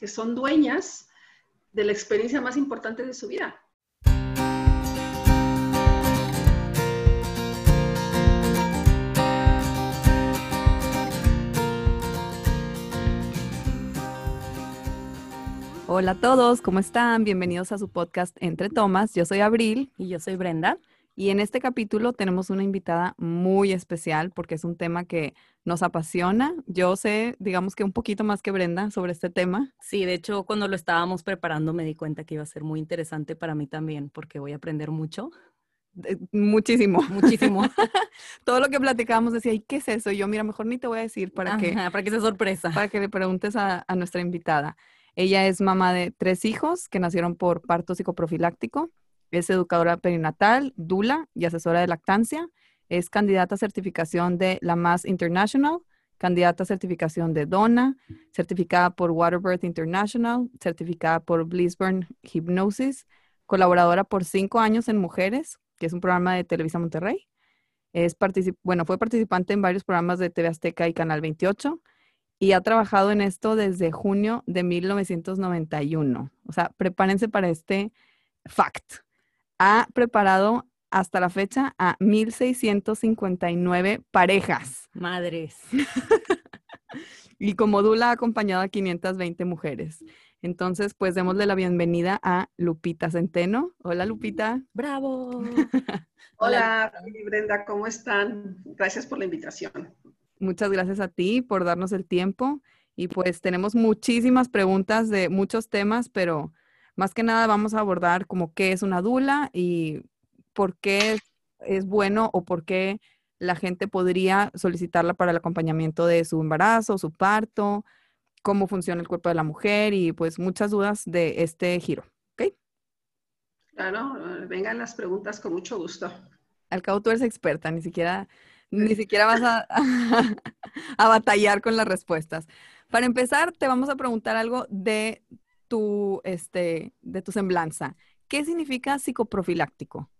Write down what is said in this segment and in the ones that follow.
que son dueñas de la experiencia más importante de su vida. Hola a todos, ¿cómo están? Bienvenidos a su podcast Entre Tomas. Yo soy Abril. Y yo soy Brenda. Y en este capítulo tenemos una invitada muy especial porque es un tema que nos apasiona. Yo sé, digamos que un poquito más que Brenda sobre este tema. Sí, de hecho, cuando lo estábamos preparando me di cuenta que iba a ser muy interesante para mí también porque voy a aprender mucho. muchísimo. Muchísimo. Todo lo que platicábamos decía, ¿y qué es eso? Y yo, mira, mejor ni te voy a decir para que... para que sea sorpresa. Para que le preguntes a, a nuestra invitada. Ella es mamá de tres hijos que nacieron por parto psicoprofiláctico. Es educadora perinatal, dula y asesora de lactancia. Es candidata a certificación de la MAS International, candidata a certificación de DONA, certificada por Waterbirth International, certificada por Blissburn Hypnosis, colaboradora por cinco años en Mujeres, que es un programa de Televisa Monterrey. Es bueno, fue participante en varios programas de TV Azteca y Canal 28 y ha trabajado en esto desde junio de 1991. O sea, prepárense para este fact. Ha preparado hasta la fecha a 1.659 parejas. Madres. y como Dula ha acompañado a 520 mujeres. Entonces, pues démosle la bienvenida a Lupita Centeno. Hola, Lupita. Bravo. Hola, Brenda, ¿cómo están? Gracias por la invitación. Muchas gracias a ti por darnos el tiempo. Y pues tenemos muchísimas preguntas de muchos temas, pero más que nada vamos a abordar como qué es una dula y por qué es, bueno o por qué la gente podría solicitarla para el acompañamiento de su embarazo, su parto, cómo funciona el cuerpo de la mujer y pues muchas dudas de este giro. ¿Ok? Claro, vengan las preguntas con mucho gusto. Al cabo tú eres experta, ni siquiera ni siquiera vas a, a, batallar con las respuestas. Para empezar, te vamos a preguntar algo de tu, este, de tu semblanza. ¿Qué significa psicoprofiláctico?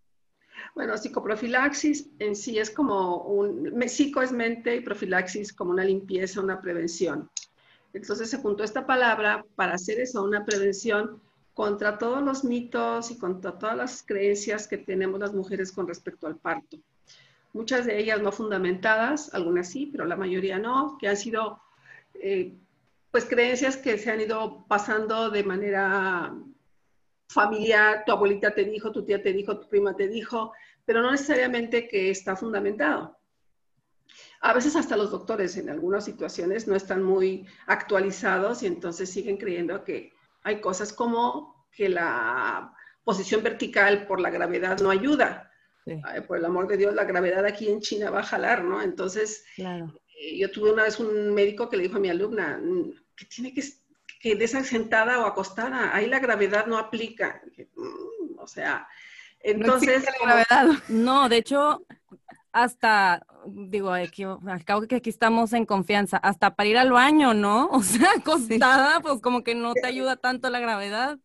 Bueno, psicoprofilaxis en sí es como un, psico es mente y profilaxis como una limpieza, una prevención. Entonces se juntó esta palabra para hacer eso, una prevención contra todos los mitos y contra todas las creencias que tenemos las mujeres con respecto al parto muchas de ellas no fundamentadas, algunas sí, pero la mayoría no, que han sido eh, pues creencias que se han ido pasando de manera familiar, tu abuelita te dijo, tu tía te dijo, tu prima te dijo, pero no necesariamente que está fundamentado. A veces hasta los doctores en algunas situaciones no están muy actualizados y entonces siguen creyendo que hay cosas como que la posición vertical por la gravedad no ayuda por el amor de Dios, la gravedad aquí en China va a jalar, ¿no? Entonces, eh, yo tuve una vez un médico que le dijo a mi alumna mm, que tiene que, que desasentada o acostada, ahí la gravedad no aplica. Mm, o sea, entonces... No, la gravedad. no, de hecho, hasta, digo, aquí, al cabo que aquí estamos en confianza, hasta para ir al baño, ¿no? O sea, acostada, pues como que no te ayuda tanto la gravedad.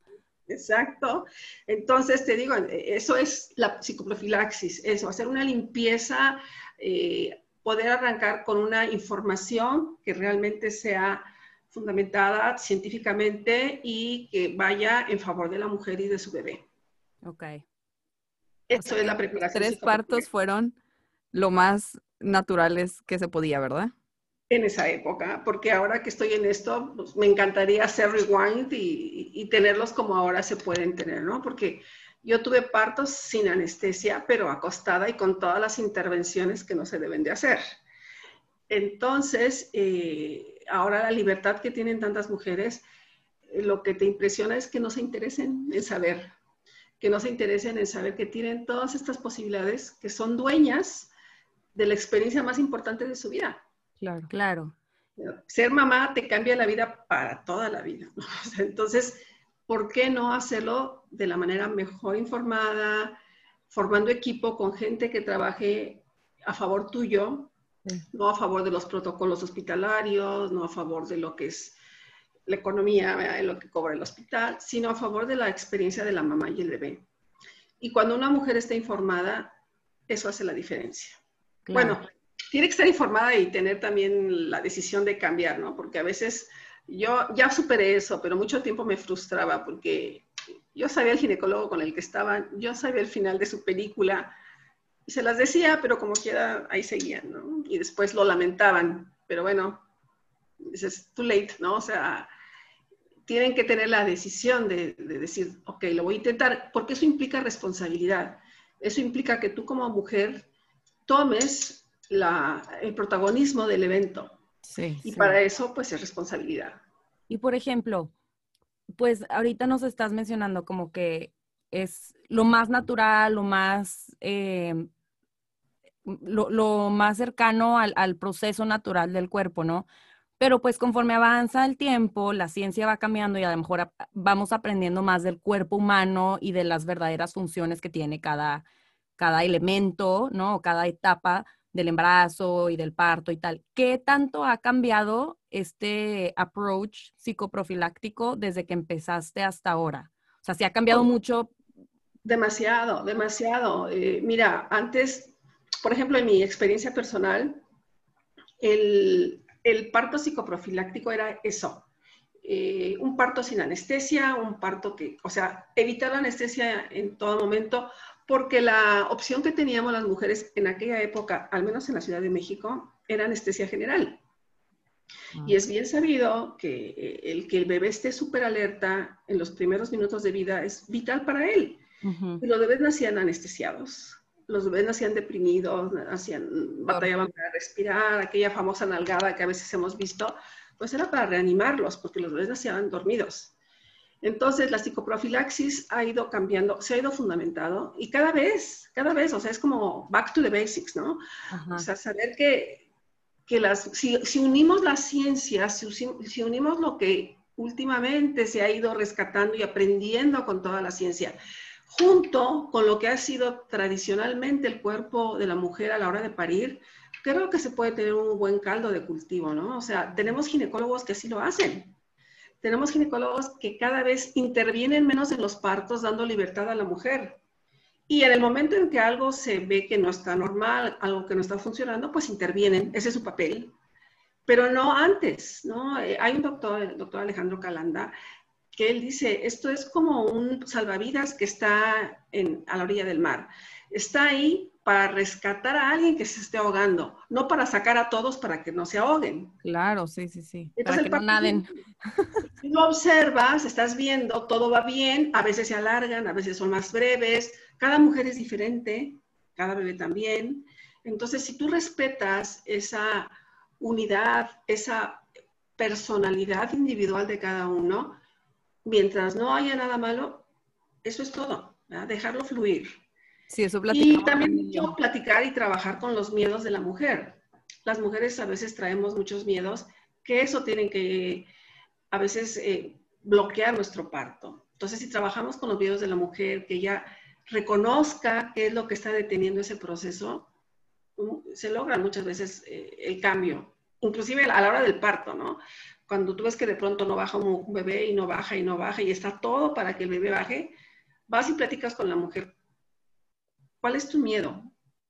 Exacto. Entonces, te digo, eso es la psicoprofilaxis, eso, hacer una limpieza, eh, poder arrancar con una información que realmente sea fundamentada científicamente y que vaya en favor de la mujer y de su bebé. Ok. Eso es la preparación. Tres partos fueron lo más naturales que se podía, ¿verdad? en esa época, porque ahora que estoy en esto, pues, me encantaría hacer rewind y, tenerlos como ahora se pueden tener, ¿no? Porque yo tuve partos sin anestesia, pero acostada y con todas las intervenciones que no se deben de hacer. Entonces, eh, ahora la libertad que tienen tantas mujeres, eh, lo que te impresiona es que no se interesen en saber, que no se interesen en saber que tienen todas estas posibilidades, que son dueñas de la experiencia más importante de su vida Claro. Claro. Ser mamá te cambia la vida para toda la vida. Entonces, ¿por qué no hacerlo de la manera mejor informada, formando equipo con gente que trabaje a favor tuyo, no a favor de los protocolos hospitalarios, no a favor de lo que es la economía, lo que cobra el hospital, sino a favor de la experiencia de la mamá y el bebé. Y cuando una mujer está informada, eso hace la diferencia. Bueno, tiene que estar informada y tener también la decisión de cambiar, ¿no? Porque a veces Yo ya superé eso, pero mucho tiempo me frustraba porque yo sabía el ginecólogo con el que estaban, yo sabía el final de su película y se las decía, pero como quiera ahí seguían, ¿no? Y después lo lamentaban, pero bueno, es too late, ¿no? O sea, tienen que tener la decisión de, decir, ok, lo voy a intentar, porque eso implica responsabilidad. Eso implica que tú como mujer tomes el protagonismo del evento. Sí, y para eso, pues, es responsabilidad. Y por ejemplo, pues ahorita nos estás mencionando como que es lo más natural, lo más, eh, lo, más cercano al, al, proceso natural del cuerpo, ¿no? Pero pues conforme avanza el tiempo, la ciencia va cambiando y a lo mejor vamos aprendiendo más del cuerpo humano y de las verdaderas funciones que tiene cada, cada elemento, ¿no? Cada etapa del embarazo y del parto y tal. ¿Qué tanto ha cambiado este approach psicoprofiláctico desde que empezaste hasta ahora? O sea, ¿se ha cambiado mucho? Demasiado, demasiado. Eh, mira, antes, por ejemplo, en mi experiencia personal, el, el parto psicoprofiláctico era eso, eh, un parto sin anestesia, un parto que, o sea, evitar la anestesia en todo momento, porque la opción que teníamos las mujeres en aquella época, al menos en la Ciudad de México, era anestesia general. Y ah. es bien sabido que eh, el que el bebé esté súper alerta en los primeros minutos de vida es vital para él. Y los bebés nacían anestesiados los bebés nacían deprimidos, hacían, batallaban para respirar, aquella famosa nalgada que a veces hemos visto, pues era para reanimarlos, porque los bebés nacían dormidos. Entonces, la psicoprofilaxis ha ido cambiando, se ha ido fundamentado y cada vez, cada vez, o sea, es como back to the basics, ¿no? O sea, saber que, que las, si, si, unimos la ciencia, si, si unimos lo que últimamente se ha ido rescatando y aprendiendo con toda la ciencia, junto con lo que ha sido tradicionalmente el cuerpo de la mujer a la hora de parir, creo que se puede tener un buen caldo de cultivo, ¿no? O sea, tenemos ginecólogos que así lo hacen. Tenemos ginecólogos que cada vez intervienen menos en los partos, dando libertad a la mujer. Y en el momento en que algo se ve que no está normal, algo que no está funcionando, pues intervienen, ese es su papel. Pero no antes, ¿no? Eh, hay un doctor, el doctor Alejandro Calanda, que él dice, esto es como un salvavidas que está a la orilla del mar. Está ahí para rescatar a alguien que se esté ahogando, no para sacar a todos para que no se ahoguen. Claro, sí, sí, sí. para que no naden. Si lo observas, estás viendo, todo va bien, a veces se alargan, a veces son más breves, cada mujer es diferente, cada bebé también. Entonces, si tú respetas esa unidad, esa personalidad individual de cada uno, mientras no haya nada malo, eso es todo, dejarlo fluir. Sí, eso Y también mucho platicar y trabajar con los miedos de la mujer. Las mujeres a veces traemos muchos miedos que eso tienen que a veces eh, bloquear nuestro parto. Entonces, si trabajamos con los miedos de la mujer, que ella reconozca qué es lo que está deteniendo ese proceso, um, se logra muchas veces eh, el cambio, inclusive a la hora del parto, ¿no? cuando tú ves que de pronto no baja un bebé y no baja y no baja y está todo para que el bebé baje, vas y platicas con la mujer. ¿Cuál es tu miedo?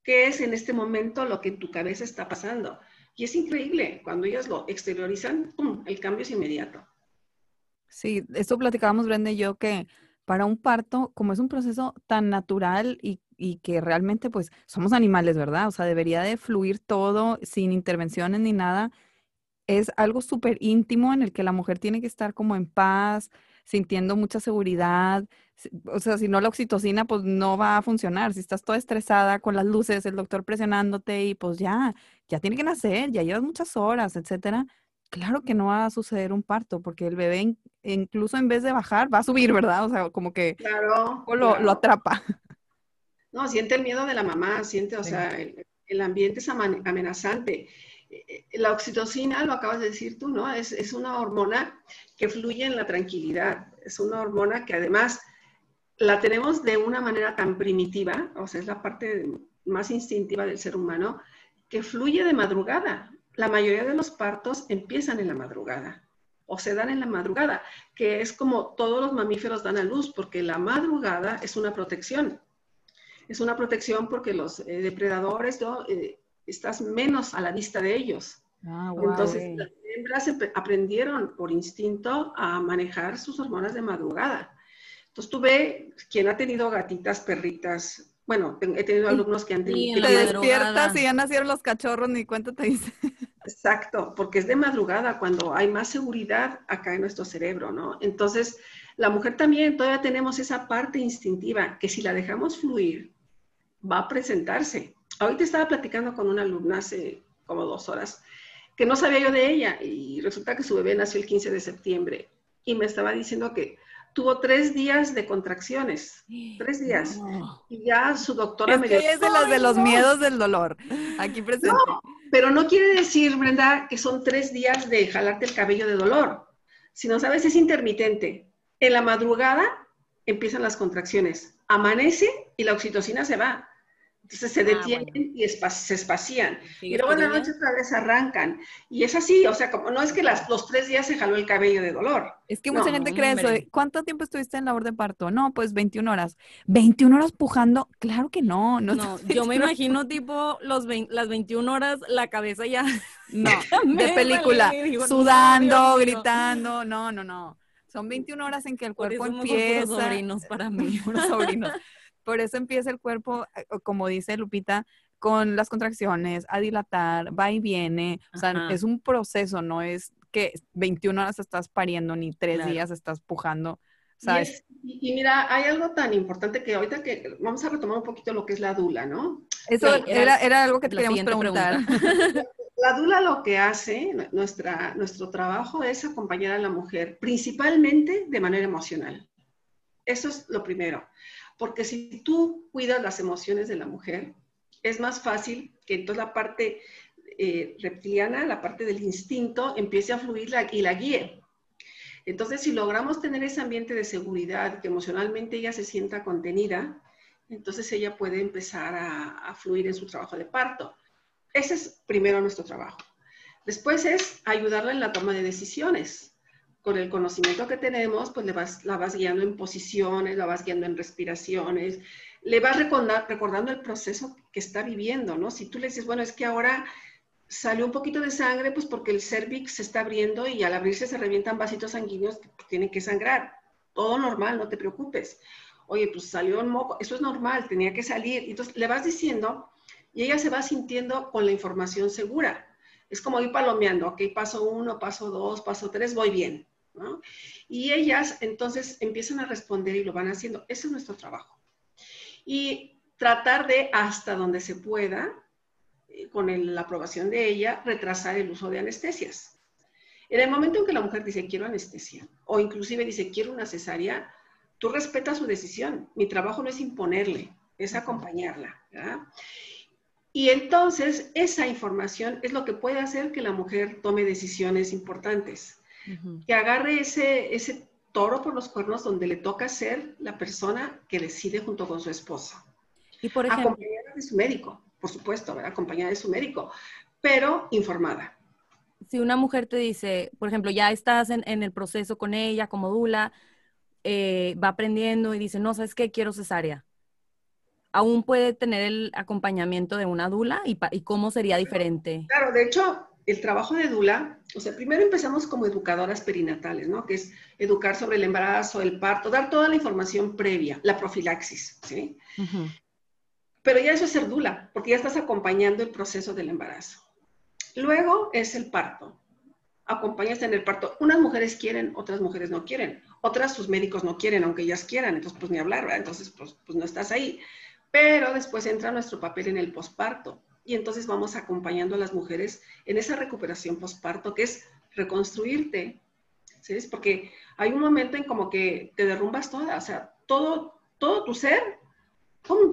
¿Qué es en este momento lo que en tu cabeza está pasando? Y es increíble, cuando ellas lo exteriorizan, ¡pum! el cambio es inmediato. Sí, esto platicábamos Brenda y yo que para un parto, como es un proceso tan natural y, y, que realmente pues somos animales, ¿verdad? O sea, debería de fluir todo sin intervenciones ni nada es algo súper íntimo en el que la mujer tiene que estar como en paz, sintiendo mucha seguridad. O sea, si no la oxitocina, pues no va a funcionar. Si estás toda estresada con las luces, el doctor presionándote y pues ya, ya tiene que nacer, ya llevas muchas horas, etcétera. Claro que no va a suceder un parto, porque el bebé incluso en vez de bajar, va a subir, ¿verdad? O sea, como que lo, lo, atrapa. No, siente el miedo de la mamá, siente, o sea, el, el ambiente es amenazante. Eh, la oxitocina, lo acabas de decir tú, ¿no? Es, es, una hormona que fluye en la tranquilidad. Es una hormona que además la tenemos de una manera tan primitiva, o sea, es la parte más instintiva del ser humano, que fluye de madrugada. La mayoría de los partos empiezan en la madrugada o se dan en la madrugada, que es como todos los mamíferos dan a luz, porque la madrugada es una protección. Es una protección porque los eh, depredadores ¿no? Eh, estás menos a la vista de ellos. Ah, Entonces, hembras aprendieron por instinto a manejar sus hormonas de madrugada. Entonces tú ve, quien ha tenido gatitas, perritas, bueno, he tenido alumnos que han tenido... te despiertas y ya nacieron los cachorros, ni cuenta te dice. Exacto, porque es de madrugada cuando hay más seguridad acá en nuestro cerebro, ¿no? Entonces, la mujer también todavía tenemos esa parte instintiva que si la dejamos fluir, va a presentarse. Ahorita estaba platicando con una alumna hace como dos horas que no sabía yo de ella y resulta que su bebé nació el 15 de septiembre y me estaba diciendo que tuvo tres días de contracciones, tres días. Y ya su doctora es me que es de las de los miedos del dolor, aquí presente. No, pero no quiere decir, Brenda, que son tres días de jalarte el cabello de dolor, sino, sabes, es intermitente. En la madrugada empiezan las contracciones, amanece y la oxitocina se va. Entonces se ah, detienen y se espacían. y luego en la noche otra vez arrancan. Y es así, o sea, como no es que las, los tres días se jaló el cabello de dolor. Es que mucha gente cree eso. ¿Cuánto tiempo estuviste en labor de parto? No, pues 21 horas. ¿21 horas pujando? Claro que no. No, no yo me imagino tipo los las 21 horas, la cabeza ya... No, de película. sudando, gritando. No, no, no. Son 21 horas en que el cuerpo empieza... sobrinos para mí. sobrinos. Por eso empieza el cuerpo, eh, como dice Lupita, con las contracciones, a dilatar, va y viene. O sea, es un proceso, no es que 21 horas estás pariendo ni tres días estás pujando. Y, mira, hay algo tan importante que ahorita que vamos a retomar un poquito lo que es la dula, ¿no? Eso era, era, algo que te queríamos preguntar. La dula lo que hace, nuestra, nuestro trabajo es acompañar a la mujer, principalmente de manera emocional. Eso es lo primero. Porque si tú cuidas las emociones de la mujer, es más fácil que entonces la parte eh, reptiliana, la parte del instinto, empiece a fluir y la guíe. Entonces, si logramos tener ese ambiente de seguridad, que emocionalmente ella se sienta contenida, entonces ella puede empezar a, fluir en su trabajo de parto. Ese es primero nuestro trabajo. Después es ayudarla en la toma de decisiones con el conocimiento que tenemos, pues le vas, la vas guiando en posiciones, la vas guiando en respiraciones, le vas recordando el proceso que está viviendo, ¿no? Si tú le dices, bueno, es que ahora salió un poquito de sangre, pues porque el cervix se está abriendo y al abrirse se revientan vasitos sanguíneos que tienen que sangrar. Todo normal, no te preocupes. Oye, pues salió un moco, eso es normal, tenía que salir. Entonces le vas diciendo y ella se va sintiendo con la información segura. Es como ir palomeando, ok, paso uno, paso dos, paso tres, voy bien. Y ellas entonces empiezan a responder y lo van haciendo. Ese es nuestro trabajo. Y tratar de, hasta donde se pueda, eh, con la aprobación de ella, retrasar el uso de anestesias. En el momento en que la mujer dice quiero anestesia o inclusive dice quiero una cesárea, tú respetas su decisión. Mi trabajo no es imponerle, es acompañarla. Y entonces esa información es lo que puede hacer que la mujer tome decisiones importantes que agarre ese, ese toro por los cuernos donde le toca ser la persona que decide junto con su esposa. Y por ejemplo, acompañada de su médico, por supuesto, acompañada de su médico, pero informada. Si una mujer te dice, por ejemplo, ya estás en, el proceso con ella como dula, eh, va aprendiendo y dice, no, ¿sabes qué? Quiero cesárea. ¿Aún puede tener el acompañamiento de una dula? ¿Y, y cómo sería diferente? Claro, de hecho, el trabajo de Dula, o sea, primero empezamos como educadoras perinatales, ¿no? Que es educar sobre el embarazo, el parto, dar toda la información previa, la profilaxis, ¿sí? Pero ya eso es ser Dula, porque ya estás acompañando el proceso del embarazo. Luego es el parto. Acompañas en el parto. Unas mujeres quieren, otras mujeres no quieren. Otras sus médicos no quieren, aunque ellas quieran. Entonces, pues ni hablar, ¿verdad? Entonces, pues, pues no estás ahí. Pero después entra nuestro papel en el posparto y entonces vamos acompañando a las mujeres en esa recuperación postparto, que es reconstruirte, ¿sí? Porque hay un momento en como que te derrumbas toda, o sea, todo, todo tu ser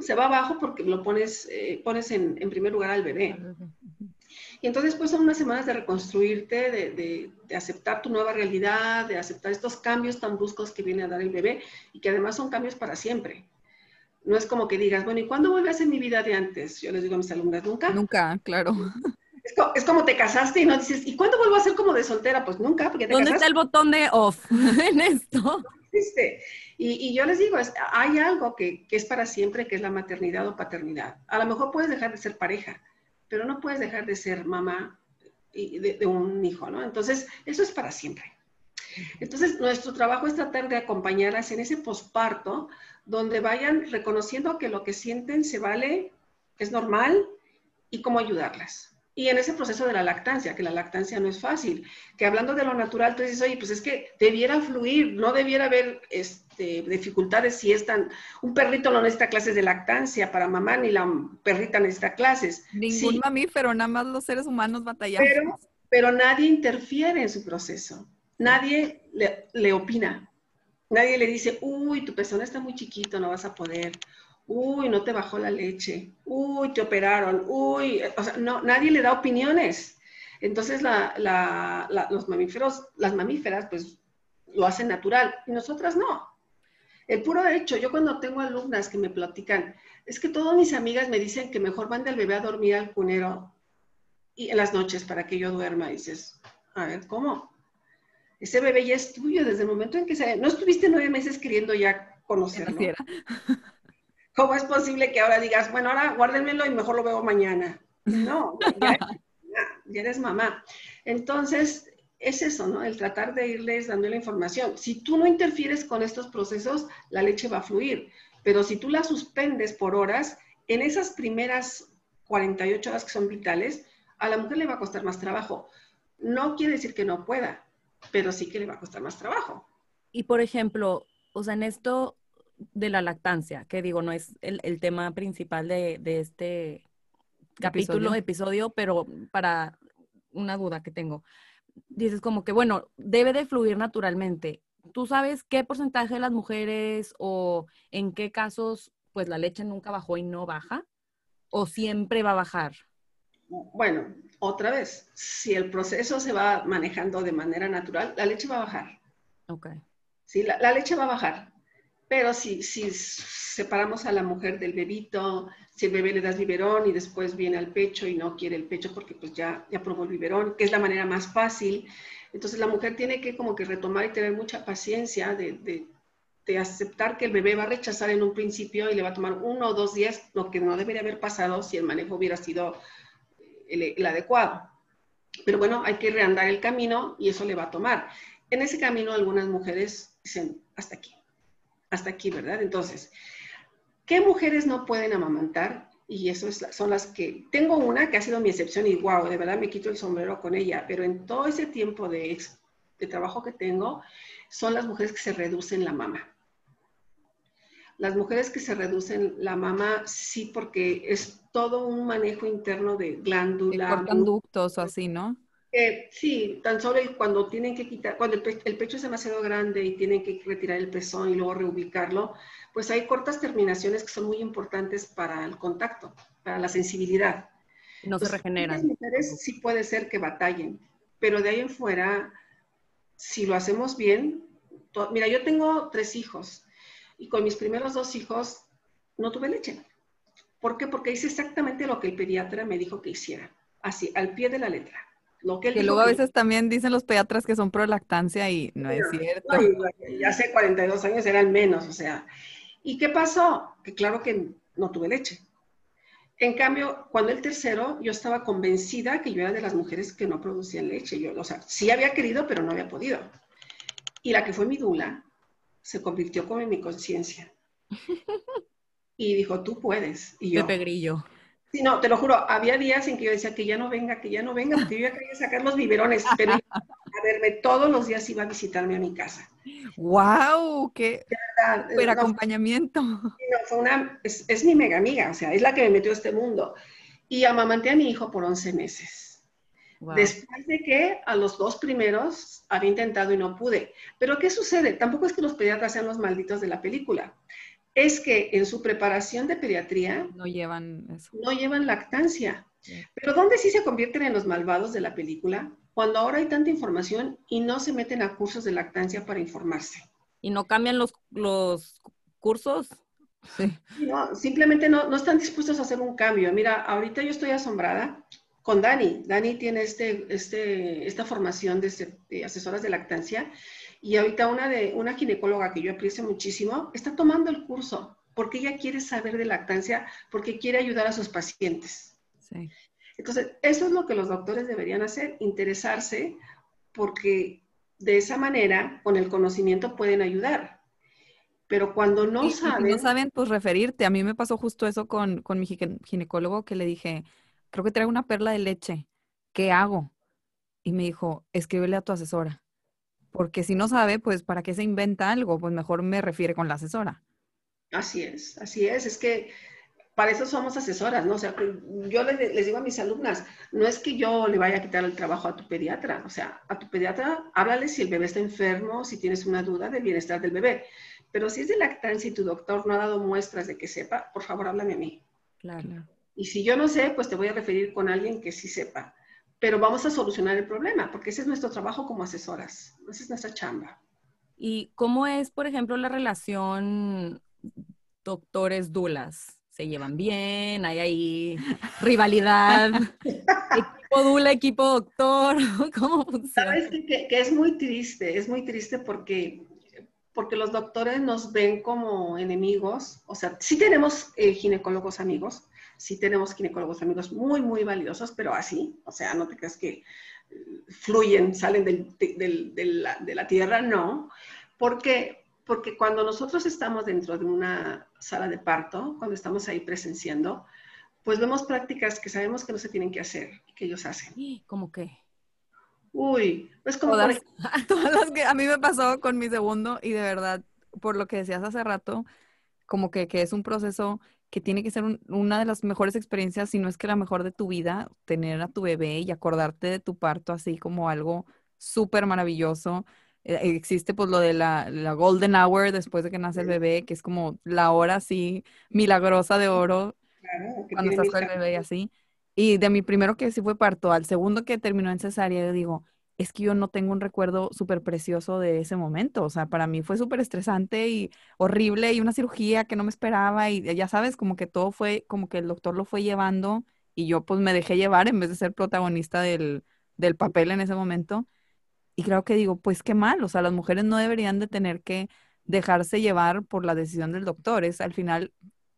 se va abajo porque lo pones, eh, pones en, primer lugar al bebé. Y entonces pues son unas semanas de reconstruirte, de, de, aceptar tu nueva realidad, de aceptar estos cambios tan bruscos que viene a dar el bebé y que además son cambios para siempre. No es como que digas, bueno, ¿y cuándo vuelve a ser mi vida de antes? Yo les digo a mis alumnas, nunca. Nunca, claro. Es, como te casaste y no dices, ¿y cuándo vuelvo a ser como de soltera? Pues nunca, porque te ¿Dónde está el botón de off en esto? Y, y, yo les digo, hay algo que, que, es para siempre, que es la maternidad o paternidad. A lo mejor puedes dejar de ser pareja, pero no puedes dejar de ser mamá de, un hijo, ¿no? Entonces, eso es para siempre. Entonces, nuestro trabajo es tratar de acompañarlas en ese posparto, donde vayan reconociendo que lo que sienten se vale, es normal, y cómo ayudarlas. Y en ese proceso de la lactancia, que la lactancia no es fácil, que hablando de lo natural, tú dices, oye, pues es que debiera fluir, no debiera haber este, dificultades si es tan... Un perrito no necesita clases de lactancia para mamá, ni la perrita necesita clases. Ningún mamífero, nada más los seres humanos batallamos. Pero, pero nadie interfiere en su proceso, nadie le, opina, nadie le dice, uy, tu pezón está muy chiquito, no vas a poder uy, no te bajó la leche, uy, te operaron, uy, o sea, no, nadie le da opiniones. Entonces los mamíferos, las mamíferas, pues lo hacen natural y nosotras no. El puro hecho, yo cuando tengo alumnas que me platican, es que todas mis amigas me dicen que mejor mande al bebé a dormir al cunero y en las noches para que yo duerma. Y dices, a ver, ¿cómo? Ese bebé ya es tuyo desde el momento en que se... No estuviste nueve meses queriendo ya conocerlo. ¿Cómo es posible que ahora digas, bueno, ahora guárdenmelo y mejor lo veo mañana? No, ya, eres mamá. Entonces, es eso, ¿no? El tratar de irles dando la información. Si tú no interfieres con estos procesos, la leche va a fluir. Pero si tú la suspendes por horas, en esas primeras 48 horas que son vitales, a la mujer le va a costar más trabajo. No quiere decir que no pueda, pero sí que le va a costar más trabajo. Y por ejemplo, o sea, en esto, de la lactancia, que digo, no es el, tema principal de, este capítulo, episodio, pero para una duda que tengo. Dices como que, bueno, debe de fluir naturalmente. ¿Tú sabes qué porcentaje de las mujeres o en qué casos pues la leche nunca bajó y no baja? ¿O siempre va a bajar? Bueno, otra vez, si el proceso se va manejando de manera natural, la leche va a bajar. Ok. Sí, la leche va a bajar. Pero si, si separamos a la mujer del bebito, si el bebé le das biberón y después viene al pecho y no quiere el pecho porque pues ya, ya probó el biberón, que es la manera más fácil, entonces la mujer tiene que como que retomar y tener mucha paciencia de, de, aceptar que el bebé va a rechazar en un principio y le va a tomar uno o dos días, lo que no debería haber pasado si el manejo hubiera sido el, adecuado. Pero bueno, hay que reandar el camino y eso le va a tomar. En ese camino algunas mujeres dicen, hasta aquí hasta aquí, ¿verdad? Entonces, ¿qué mujeres no pueden amamantar? Y eso son las que, tengo una que ha sido mi excepción y wow, de verdad me quito el sombrero con ella, pero en todo ese tiempo de trabajo que tengo, son las mujeres que se reducen la mama. Las mujeres que se reducen la mama, sí, porque es todo un manejo interno de glándula. conductos o así, ¿no? sí, tan solo cuando tienen que quitar, cuando el, pecho es demasiado grande y tienen que retirar el pezón y luego reubicarlo, pues hay cortas terminaciones que son muy importantes para el contacto, para la sensibilidad. No se regeneran. Las mujeres sí puede ser que batallen, pero de ahí en fuera, si lo hacemos bien, mira, yo tengo tres hijos y con mis primeros dos hijos no tuve leche. ¿Por qué? Porque hice exactamente lo que el pediatra me dijo que hiciera, así, al pie de la letra que, luego a veces también dicen los pediatras que son pro lactancia y no es cierto. ya hace 42 años eran menos, o sea. ¿Y qué pasó? Que claro que no tuve leche. En cambio, cuando el tercero, yo estaba convencida que yo era de las mujeres que no producían leche. Yo, o sea, sí había querido, pero no había podido. Y la que fue mi dula se convirtió como en mi conciencia. Y dijo, tú puedes. Y yo, Pepe Grillo. Sí, no, te lo juro, había días en que yo decía que ya no venga, que ya no venga, porque yo ya quería sacar los biberones, pero a verme todos los días iba a visitarme a mi casa. ¡Wow! ¡Qué super acompañamiento! fue una, es, mi mega amiga, o sea, es la que me metió a este mundo. Y amamanté a mi hijo por 11 meses. Después de que a los dos primeros había intentado y no pude. Pero ¿qué sucede? Tampoco es que los pediatras sean los malditos de la película es que en su preparación de pediatría no llevan eso. No llevan lactancia. Pero ¿dónde sí se convierten en los malvados de la película? Cuando ahora hay tanta información y no se meten a cursos de lactancia para informarse. ¿Y no cambian los, los cursos? Sí. No, simplemente no, no están dispuestos a hacer un cambio. Mira, ahorita yo estoy asombrada con Dani. Dani tiene este, este, esta formación de, de asesoras de lactancia y ahorita una, de, una ginecóloga que yo aprecio muchísimo está tomando el curso porque ella quiere saber de lactancia, porque quiere ayudar a sus pacientes. Entonces, eso es lo que los doctores deberían hacer, interesarse, porque de esa manera, con el conocimiento, pueden ayudar. Pero cuando no saben... no saben, pues referirte. A mí me pasó justo eso con, con mi ginecólogo que le dije, creo que traigo una perla de leche. ¿Qué hago? Y me dijo, escríbele a tu asesora. Porque si no sabe, pues ¿para qué se inventa algo? Pues mejor me refiere con la asesora. Así es, así es. Es que para eso somos asesoras, ¿no? O sea, yo les, digo a mis alumnas, no es que yo le vaya a quitar el trabajo a tu pediatra, o sea, a tu pediatra háblale si el bebé está enfermo, si tienes una duda del bienestar del bebé, pero si es de lactancia y tu doctor no ha dado muestras de que sepa, por favor háblame a mí. Claro. Y si yo no sé, pues te voy a referir con alguien que sí sepa, pero vamos a solucionar el problema, porque ese es nuestro trabajo como asesoras, esa es nuestra chamba. ¿Y cómo es, por ejemplo, la relación doctores-dulas? se llevan bien, hay ahí rivalidad, equipo dula, equipo doctor, ¿cómo funciona? Sabes que, es muy triste, es muy triste porque, porque los doctores nos ven como enemigos, o sea, sí tenemos eh, ginecólogos amigos, sí tenemos ginecólogos amigos muy, muy valiosos, pero así, o sea, no te creas que eh, fluyen, salen de, la, de la tierra, no, porque porque cuando nosotros estamos dentro de una sala de parto, cuando estamos ahí presenciando, pues vemos prácticas que sabemos que no se tienen que hacer y que ellos hacen. ¿Cómo qué? Uy, es como... Todas, todas las que a mí me pasó con mi segundo y de verdad, por lo que decías hace rato, como que, que es un proceso que tiene que ser una de las mejores experiencias, si no es que la mejor de tu vida, tener a tu bebé y acordarte de tu parto así como algo súper maravilloso. Eh, existe pues lo de la, la, golden hour después de que nace el bebé, que es como la hora así milagrosa de oro cuando estás con el bebé y así. Y de mi primero que sí fue parto al segundo que terminó en cesárea, yo digo, es que yo no tengo un recuerdo súper precioso de ese momento. O sea, para mí fue súper estresante y horrible y una cirugía que no me esperaba y ya sabes, como que todo fue, como que el doctor lo fue llevando y yo pues me dejé llevar en vez de ser protagonista del, del papel en ese momento. Y creo que digo, pues qué mal, o sea, las mujeres no deberían de tener que dejarse llevar por la decisión del doctor, es al final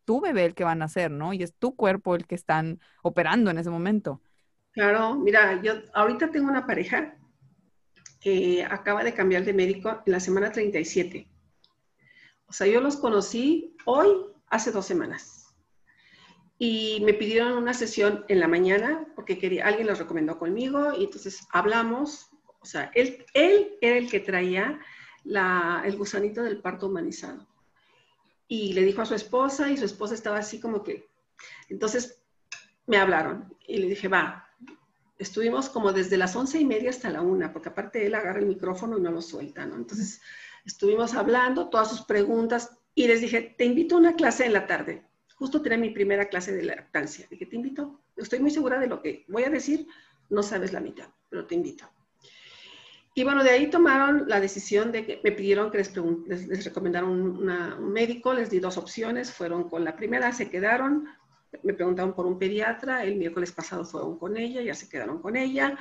tu bebé el que van a hacer, ¿no? Y es tu cuerpo el que están operando en ese momento. Claro, mira, yo ahorita tengo una pareja que acaba de cambiar de médico en la semana 37. O sea, yo los conocí hoy, hace dos semanas. Y me pidieron una sesión en la mañana porque quería, alguien los recomendó conmigo y entonces hablamos, o sea, él, él era el que traía el gusanito del parto humanizado. Y le dijo a su esposa y su esposa estaba así como que... Entonces me hablaron y le dije, va, estuvimos como desde las once y media hasta la una, porque aparte él agarra el micrófono y no lo suelta, ¿no? Entonces estuvimos hablando, todas sus preguntas, y les dije, te invito a una clase en la tarde. Justo tenía mi primera clase de lactancia. Dije, te invito. Estoy muy segura de lo que voy a decir, no sabes la mitad, pero te invito. Y bueno, de ahí tomaron la decisión de que me pidieron que les, les, recomendaron un médico, les di dos opciones, fueron con la primera, se quedaron, me preguntaron por un pediatra, el miércoles pasado fueron con ella, ya se quedaron con ella.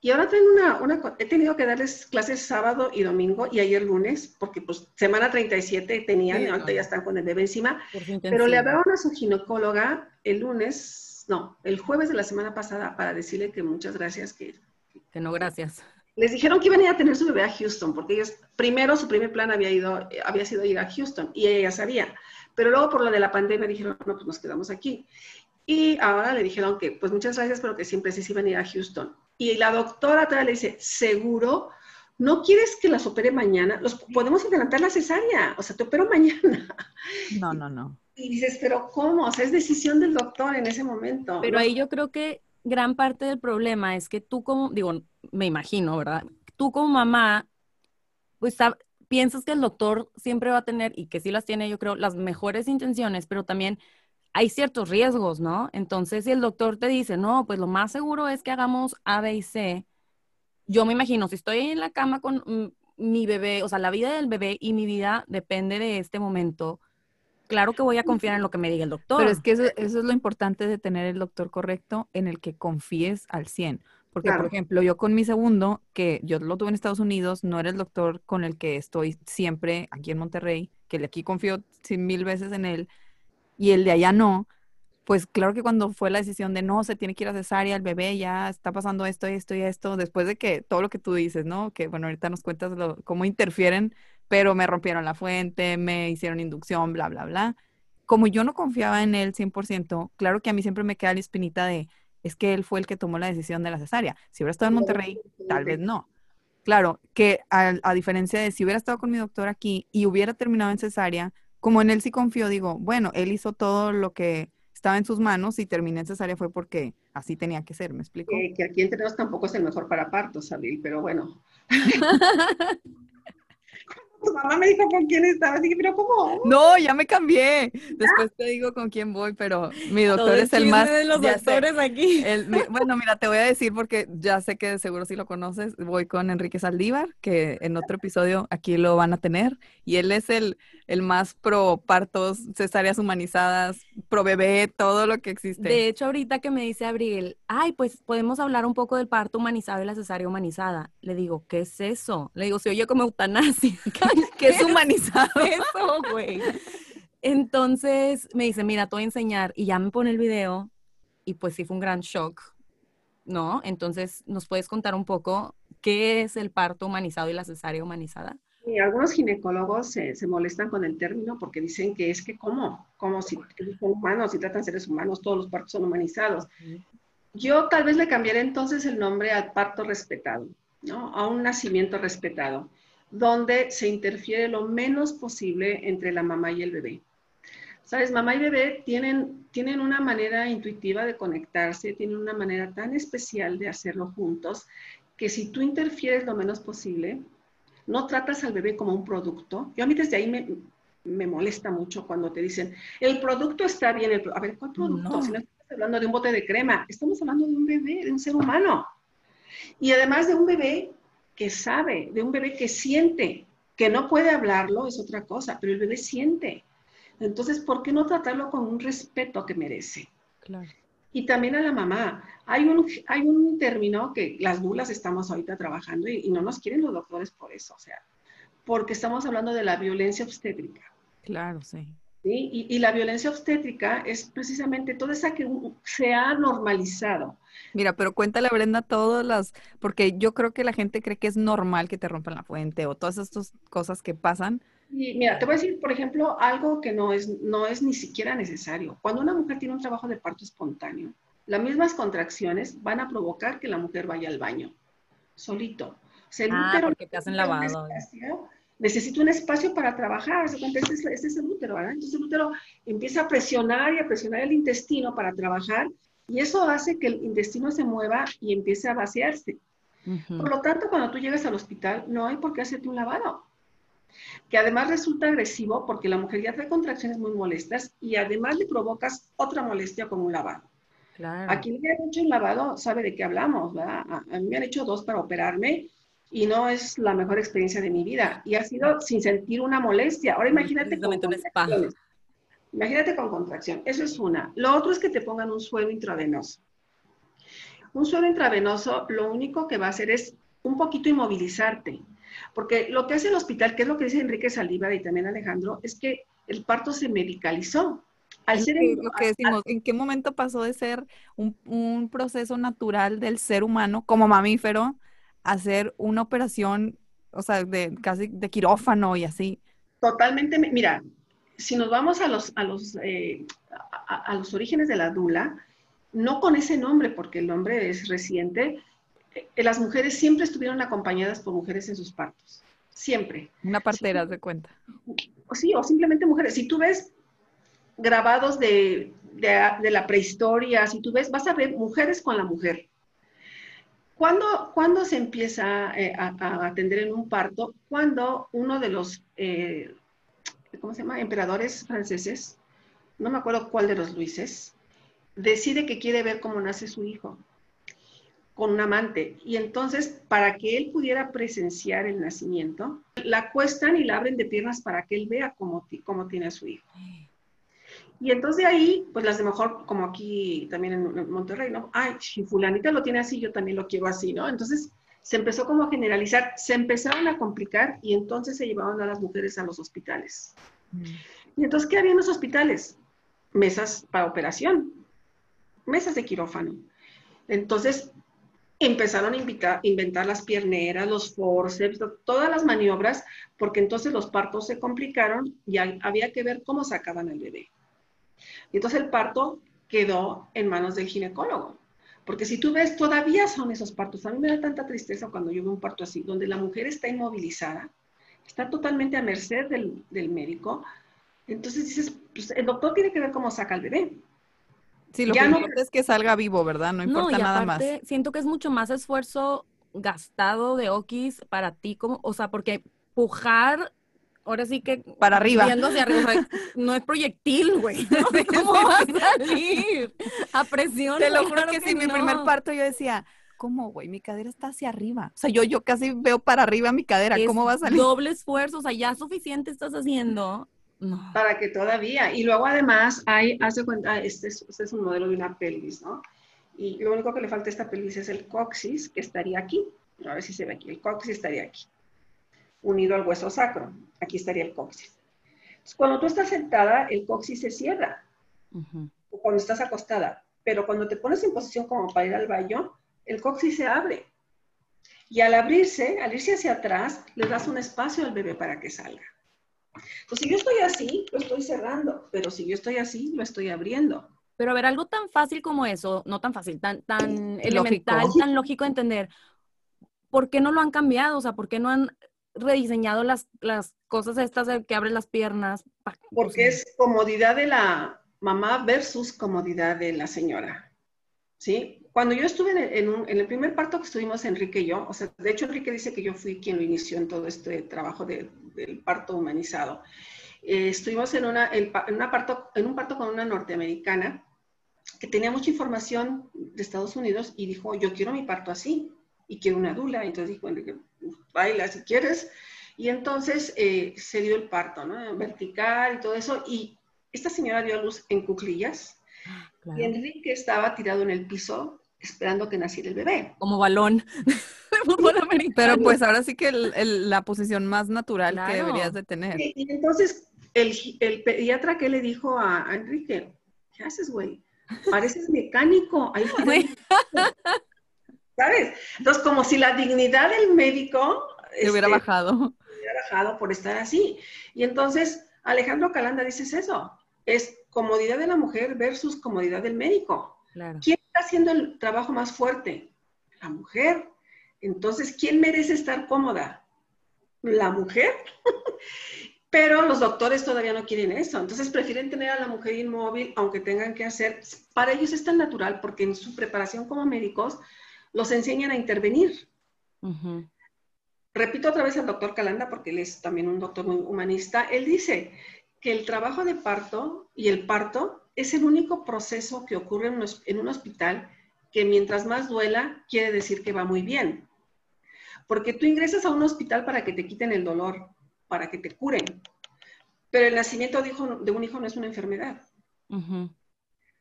Y ahora tengo una, una, he tenido que darles clases sábado y domingo y ayer lunes, porque pues semana 37 tenían, y ahorita ya están con el bebé encima, pero le hablaron a su ginecóloga el lunes, no, el jueves de la semana pasada para decirle que muchas gracias, que... Que no, gracias les dijeron que iban a ir a tener su bebé a Houston, porque ellos, primero su primer plan había, ido, había sido ir a Houston, y ella ya sabía. Pero luego por lo de la pandemia dijeron, no, pues nos quedamos aquí. Y ahora le dijeron que, pues muchas gracias, pero que siempre sí se iban a ir a Houston. Y la doctora todavía le dice, ¿seguro? ¿No quieres que las opere mañana? Los, podemos adelantar la cesárea, o sea, te opero mañana. No, no, no. Y dices, pero ¿cómo? O sea, es decisión del doctor en ese momento. Pero ahí yo creo que gran parte del problema es que tú como, digo, me imagino, ¿verdad? Tú como mamá, pues piensas que el doctor siempre va a tener, y que sí las tiene, yo creo, las mejores intenciones, pero también hay ciertos riesgos, ¿no? Entonces, si el doctor te dice, no, pues lo más seguro es que hagamos A, B y C, yo me imagino, si estoy en la cama con mm, mi bebé, o sea, la vida del bebé y mi vida depende de este momento, claro que voy a confiar en lo que me diga el doctor. Pero es que eso, eso, es lo importante de tener el doctor correcto en el que confíes al 100. Porque, por ejemplo, yo con mi segundo, que yo lo tuve en Estados Unidos, no era el doctor con el que estoy siempre aquí en Monterrey, que aquí confío mil veces en él, y el de allá no, pues claro que cuando fue la decisión de no, se tiene que ir a cesárea, el bebé ya está pasando esto, esto y esto, después de que todo lo que tú dices, ¿no? Que bueno, ahorita nos cuentas cómo interfieren, pero me rompieron la fuente, me hicieron inducción, bla, bla, bla. Como yo no confiaba en él 100%, claro que a mí siempre me queda la espinita de, es que él fue el que tomó la decisión de la cesárea. Si hubiera estado en Monterrey, tal vez no. Claro, que a, a diferencia de si hubiera estado con mi doctor aquí y hubiera terminado en cesárea, como en él sí confío, digo, bueno, él hizo todo lo que estaba en sus manos y terminé en cesárea fue porque así tenía que ser, ¿me explico? que aquí entre nosotros tampoco es el mejor para partos, Abril, pero bueno. tu mamá me dijo con quién estaba, dije, pero ¿cómo? No, ya me cambié. Después te digo con quién voy, pero mi doctor es el más. de los doctores aquí. bueno, mira, te voy a decir porque ya sé que seguro si lo conoces. Voy con Enrique Saldívar, que en otro episodio aquí lo van a tener, y él es el, el más pro partos, cesáreas humanizadas, pro bebé, todo lo que existe. De hecho, ahorita que me dice Abril, ay, pues podemos hablar un poco del parto humanizado y la cesárea humanizada. Le digo, ¿qué es eso? Le digo, si oye como eutanasia. que es humanizado. Eso, güey. Entonces me dice, mira, te voy a enseñar. Y ya me pone el video y pues sí fue un gran shock, ¿no? Entonces, ¿nos puedes contar un poco qué es el parto humanizado y la cesárea humanizada? Y algunos ginecólogos se, molestan con el término porque dicen que es que cómo, como si son humanos, si tratan seres humanos, todos los partos son humanizados. Yo tal vez le cambiaría entonces el nombre al parto respetado, ¿no? A un nacimiento respetado donde se interfiere lo menos posible entre la mamá y el bebé. Sabes, mamá y bebé tienen, tienen una manera intuitiva de conectarse, tienen una manera tan especial de hacerlo juntos, que si tú interfieres lo menos posible, no tratas al bebé como un producto. Yo a mí desde ahí me, me molesta mucho cuando te dicen, el producto está bien, el, a ver, ¿cuál producto? Si no estamos hablando de un bote de crema, estamos hablando de un bebé, de un ser humano. Y además de un bebé que sabe, de un bebé que siente, que no puede hablarlo es otra cosa, pero el bebé siente. Entonces, ¿por qué no tratarlo con un respeto que merece? Claro. Y también a la mamá. Hay un, hay un término que las bulas estamos ahorita trabajando y, y no nos quieren los doctores por eso, o sea, porque estamos hablando de la violencia obstétrica. Claro, sí. Y, la violencia obstétrica es precisamente toda esa que se ha normalizado. Mira, pero cuéntale, Brenda, todas las, porque yo creo que la gente cree que es normal que te rompan la fuente o todas estas cosas que pasan. Y mira, te voy a decir, por ejemplo, algo que no es, no es ni siquiera necesario. Cuando una mujer tiene un trabajo de parto espontáneo, las mismas contracciones van a provocar que la mujer vaya al baño, solito. O sea, el ah, porque te hacen lavado necesito un espacio para trabajar, es, este es el útero, ¿verdad? Entonces el útero empieza a presionar y a presionar el intestino para trabajar y eso hace que el intestino se mueva y empiece a vaciarse. Por lo tanto, cuando tú llegas al hospital, no hay por qué hacerte un lavado, que además resulta agresivo porque la mujer ya trae contracciones muy molestas y además le provocas otra molestia con un lavado. Claro. A quien le han hecho un lavado sabe de qué hablamos, ¿verdad? a mí me han hecho dos para operarme y no es la mejor experiencia de mi vida. Y ha sido sin sentir una molestia. Ahora imagínate con contracciones. Imagínate con contracción. Eso es una. Lo otro es que te pongan un suero intravenoso. Un suero intravenoso lo único que va a hacer es un poquito inmovilizarte. Porque lo que hace el hospital, que es lo que dice Enrique Saldívar y también Alejandro, es que el parto se medicalizó. Al ser lo que decimos, ¿en qué momento pasó de ser un, un proceso natural del ser humano como mamífero hacer una operación, o sea, de casi de quirófano y así. Totalmente, mira, si nos vamos a los, a los, eh, a, los orígenes de la dula, no con ese nombre, porque el nombre es reciente, las mujeres siempre estuvieron acompañadas por mujeres en sus partos, siempre. Una partera, de cuenta. Sí, o simplemente mujeres. Si tú ves grabados de, de, la prehistoria, si tú ves, vas a ver mujeres con la mujer. ¿Cuándo, se empieza eh, a, atender en un parto? Cuando uno de los, eh, ¿cómo se llama? Emperadores franceses, no me acuerdo cuál de los Luises, decide que quiere ver cómo nace su hijo con un amante. Y entonces, para que él pudiera presenciar el nacimiento, la acuestan y la abren de piernas para que él vea cómo, cómo tiene a su hijo. Y entonces de ahí, pues las de mejor, como aquí también en, Monterrey, ¿no? Ay, si fulanita lo tiene así, yo también lo quiero así, ¿no? Entonces se empezó como a generalizar, se empezaron a complicar y entonces se llevaban a las mujeres a los hospitales. Mm. Y entonces, ¿qué había en los hospitales? mesas para operación, mesas de quirófano. Entonces, empezaron a inventar las pierneras, los forceps, todas las maniobras, porque entonces los partos se complicaron y había que ver cómo sacaban al bebé. Y entonces el parto quedó en manos del ginecólogo. Porque si tú ves, todavía son esos partos. A mí me da tanta tristeza cuando yo veo un parto así, donde la mujer está inmovilizada, está totalmente a merced del, médico. Entonces dices, pues el doctor tiene que ver cómo saca al bebé. Sí, lo que no... es que salga vivo, ¿verdad? No importa nada más. Siento que es mucho más esfuerzo gastado de Okis para ti, como, o sea, porque pujar, ahora sí que para arriba. no es proyectil, güey. ¿Cómo va a salir? A presión. Te lo juro que, sí, mi primer parto yo decía, ¿cómo, güey? Mi cadera está hacia arriba. O sea, yo, yo casi veo para arriba mi cadera. ¿Cómo va a salir? Doble esfuerzo, o sea, ya suficiente estás haciendo para que todavía. Y luego además hay, hace cuenta, este es, este es, un modelo de una pelvis, ¿no? Y lo único que le falta a esta pelvis es el coxis, que estaría aquí. A ver si se ve aquí. El coxis estaría aquí, unido al hueso sacro. Aquí estaría el coxis. Entonces, cuando tú estás sentada, el coxis se cierra. O cuando estás acostada. Pero cuando te pones en posición como para ir al baño, el coxis se abre. Y al abrirse, al irse hacia atrás, le das un espacio al bebé para que salga. Pues si yo estoy así, lo estoy cerrando, pero si yo estoy así, lo estoy abriendo. Pero a ver, algo tan fácil como eso, no tan fácil, tan, tan elemental, tan lógico de entender, ¿por qué no lo han cambiado? O sea, ¿por qué no han rediseñado las, las cosas estas de que abren las piernas? Porque es comodidad de la mamá versus comodidad de la señora. ¿Sí? Cuando yo estuve en el, primer parto que estuvimos Enrique y yo, o sea, de hecho Enrique dice que yo fui quien lo inició en todo este trabajo del parto humanizado. Eh, estuvimos en, una, parto, en un parto con una norteamericana que tenía mucha información de Estados Unidos y dijo, yo quiero mi parto así y quiero una dula. Entonces dijo, Enrique, baila si quieres. Y entonces eh, se dio el parto, ¿no? Vertical y todo eso. Y esta señora dio a luz en cuclillas. Y Enrique estaba tirado en el piso esperando que naciera el bebé. Como balón. Pero pues ahora sí que la posición más natural que deberías de tener. Y, entonces el, pediatra que le dijo a, Enrique, ¿qué haces, güey? Pareces mecánico. ¿Sabes? Entonces, como si la dignidad del médico... Se hubiera este, bajado. hubiera bajado por estar así. Y entonces, Alejandro Calanda dice eso. Es comodidad de la mujer versus comodidad del médico. Claro haciendo el trabajo más fuerte? La mujer. Entonces, ¿quién merece estar cómoda? La mujer. Pero los doctores todavía no quieren eso. Entonces prefieren tener a la mujer inmóvil, aunque tengan que hacer. Para ellos es tan natural porque en su preparación como médicos los enseñan a intervenir. Repito otra vez al doctor Calanda porque él es también un doctor muy humanista. Él dice que el trabajo de parto y el parto es el único proceso que ocurre en un hospital que mientras más duela, quiere decir que va muy bien. Porque tú ingresas a un hospital para que te quiten el dolor, para que te curen. Pero el nacimiento de, un hijo no es una enfermedad.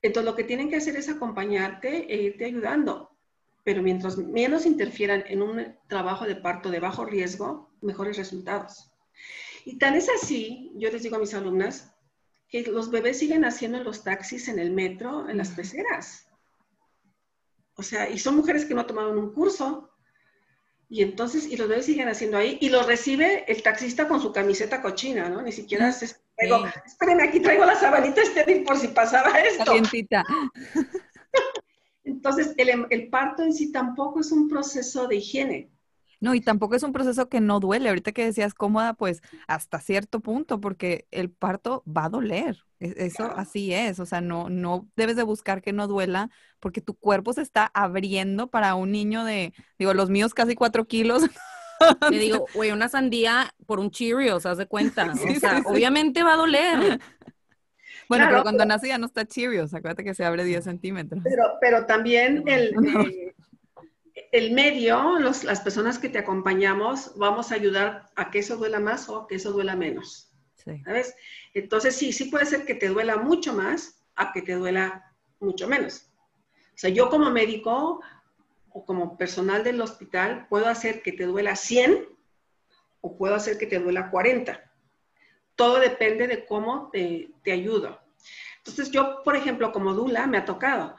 Entonces lo que tienen que hacer es acompañarte e irte ayudando. Pero mientras menos interfieran en un trabajo de parto de bajo riesgo, mejores resultados. Y tan es así, yo les digo a mis alumnas, que los bebés siguen haciendo en los taxis, en el metro, en las peceras. O sea, y son mujeres que no tomaron un curso. Y entonces, y los bebés siguen haciendo ahí, y los recibe el taxista con su camiseta cochina, ¿no? Ni siquiera se... Digo, espérenme, aquí traigo la sabanita este por si pasaba esto. Entonces, el, el parto en sí tampoco es un proceso de higiene. No, y tampoco es un proceso que no duele. Ahorita que decías cómoda, pues hasta cierto punto, porque el parto va a doler. E, eso así es. O sea, no, no debes de buscar que no duela, porque tu cuerpo se está abriendo para un niño de, digo, los míos casi cuatro kilos. Te digo, güey, una sandía por un Cheerios, haz de cuenta. o sea, obviamente va a doler. Bueno, pero cuando nace ya no está Cheerios, acuérdate que se abre 10 centímetros. Pero, pero también el, el medio, las personas que te acompañamos, vamos a ayudar a que eso duela más o a que eso duela menos. ¿Sabes? Entonces, sí, sí puede ser que te duela mucho más a que te duela mucho menos. O sea, yo como médico o como personal del hospital puedo hacer que te duela 100 o puedo hacer que te duela 40. Todo depende de cómo te, te ayudo. Entonces yo, por ejemplo, como Dula, me ha tocado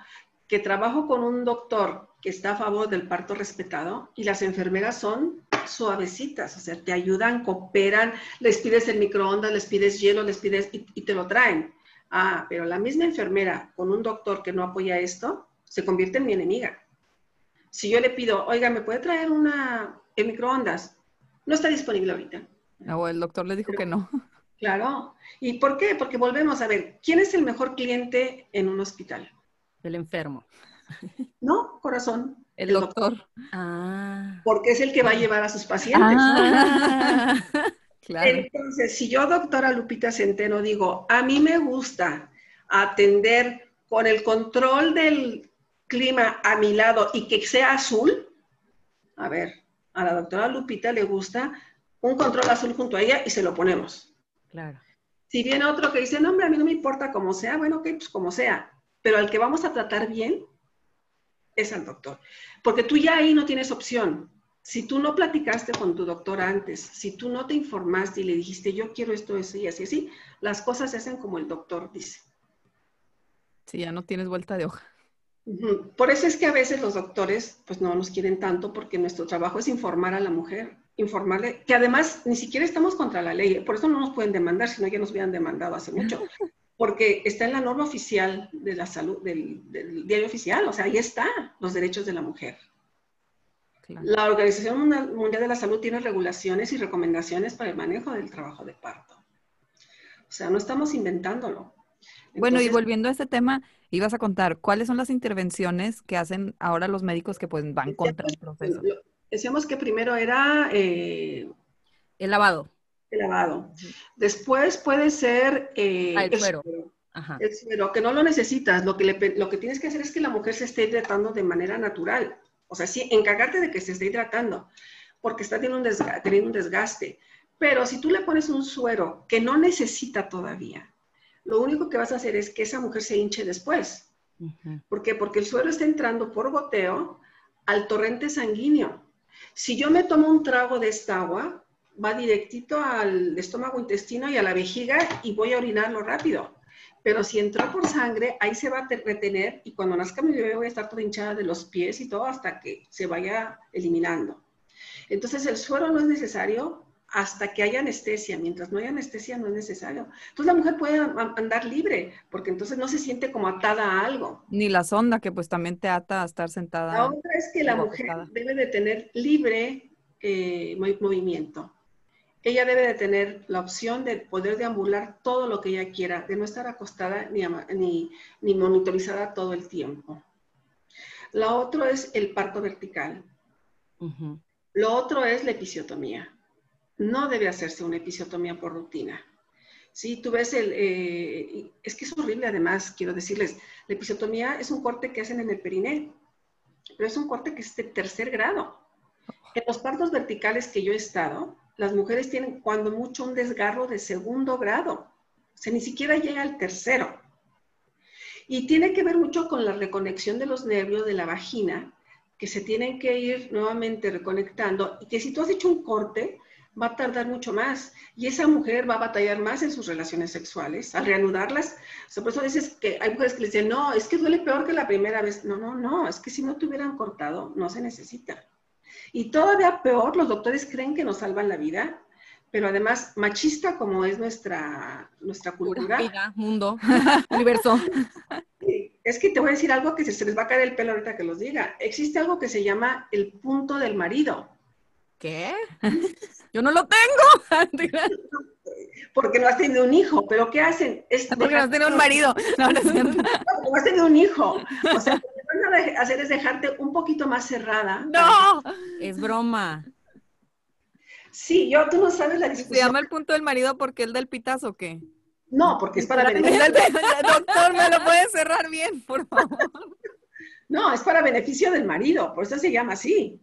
que trabajo con un doctor que está a favor del parto respetado y las enfermeras son suavecitas, o sea, te ayudan, cooperan, les pides el microondas, les pides hielo, les pides y, y te lo traen. Ah, pero la misma enfermera con un doctor que no apoya esto, se convierte en mi enemiga. Si yo le pido, oiga, ¿me puede traer una en microondas? No está disponible ahorita. O el doctor le dijo que no. Claro. ¿Y por qué? Porque volvemos a ver, ¿quién es el mejor cliente en un hospital? El enfermo. No, corazón. El, doctor. Ah. Porque es el que va a llevar a sus pacientes. Ah. Claro. Entonces, si yo, doctora Lupita Centeno, digo, a mí me gusta atender con el control del clima a mi lado y que sea azul, a ver, a la doctora Lupita le gusta un control azul junto a ella y se lo ponemos. Claro. Si viene otro que dice, no, hombre, a mí no me importa como sea, bueno, ok, pues como sea, pero al que vamos a tratar bien es al doctor. Porque tú ya ahí no tienes opción. Si tú no platicaste con tu doctor antes, si tú no te informaste y le dijiste, yo quiero esto, eso y así, así, las cosas se hacen como el doctor dice. Sí, ya no tienes vuelta de hoja. Por eso es que a veces los doctores pues no nos quieren tanto porque nuestro trabajo es informar a la mujer, informarle, que además ni siquiera estamos contra la ley, por eso no nos pueden demandar, si no ya nos hubieran demandado hace mucho, porque está en la norma oficial de la salud, del, del diario oficial, o sea, ahí está los derechos de la mujer. Claro. La Organización Mundial de la Salud tiene regulaciones y recomendaciones para el manejo del trabajo de parto. O sea, no estamos inventándolo. Bueno, y volviendo a este tema, ibas a contar, ¿cuáles son las intervenciones que hacen ahora los médicos que pues van contra el proceso? decíamos que primero era eh, El lavado. El lavado. Después puede ser eh, Ah, el suero. Ajá. El suero, que no lo necesitas. Lo que, le lo que tienes que hacer es que la mujer se esté hidratando de manera natural. O sea, sí, encargarte de que se esté hidratando, porque está teniendo un, desga- teniendo un desgaste. Pero si tú le pones un suero que no necesita todavía, lo único que vas a hacer es que esa mujer se hinche después. ¿Por qué? Porque el suero está entrando por goteo al torrente sanguíneo. Si yo me tomo un trago de esta agua, va directito al estómago, intestino y a la vejiga y voy a orinarlo rápido. Pero si entró por sangre, ahí se va a te- retener y cuando nazca mi bebé voy a estar toda hinchada de los pies y todo hasta que se vaya eliminando. Entonces el suero no es necesario hasta que haya anestesia. Mientras no haya anestesia no es necesario. Entonces la mujer puede andar libre porque entonces no se siente como atada a algo. Ni la sonda, que pues también te ata a estar sentada. La otra es que la mujer debe de tener libre eh, movi- movimiento. Ella debe de tener la opción de poder deambular todo lo que ella quiera, de no estar acostada ni, ni, ni monitorizada todo el tiempo. La otra es el parto vertical. Lo otro es la episiotomía. No debe hacerse una episiotomía por rutina. Sí, tú ves el... eh, es que es horrible además, quiero decirles, la episiotomía es un corte que hacen en el periné, pero es un corte que es de tercer grado. En los partos verticales que yo he estado, las mujeres tienen cuando mucho un desgarro de segundo grado. O sea, ni siquiera llega al tercero. Y tiene que ver mucho con la reconexión de los nervios de la vagina, que se tienen que ir nuevamente reconectando y que si tú has hecho un corte, va a tardar mucho más y esa mujer va a batallar más en sus relaciones sexuales al reanudarlas. O sea, por eso dices que hay mujeres que le dicen, no, es que duele peor que la primera vez. No, no, no, es que si no te hubieran cortado, no se necesita. Y todavía peor, los doctores creen que nos salvan la vida, pero además, machista como es nuestra, nuestra cultura, Vida, mundo, universo. es que te voy a decir algo que se, se les va a caer el pelo ahorita que los diga. Existe algo que se llama el punto del marido, ¿Qué? Yo no lo tengo. porque no has tenido un hijo, pero ¿qué hacen? Es Porque no dejar- tiene un marido. No, no. No, no has tenido un hijo. O sea, de- hacer es dejarte un poquito más cerrada. ¡No! Es broma. Sí, yo, tú no sabes la ¿Se discusión. llama el punto del marido porque el del pitazo o qué? No, porque es para El beneficio. del- Doctor, ¿me lo puede cerrar bien, por favor? No, es para beneficio del marido, por eso se llama así.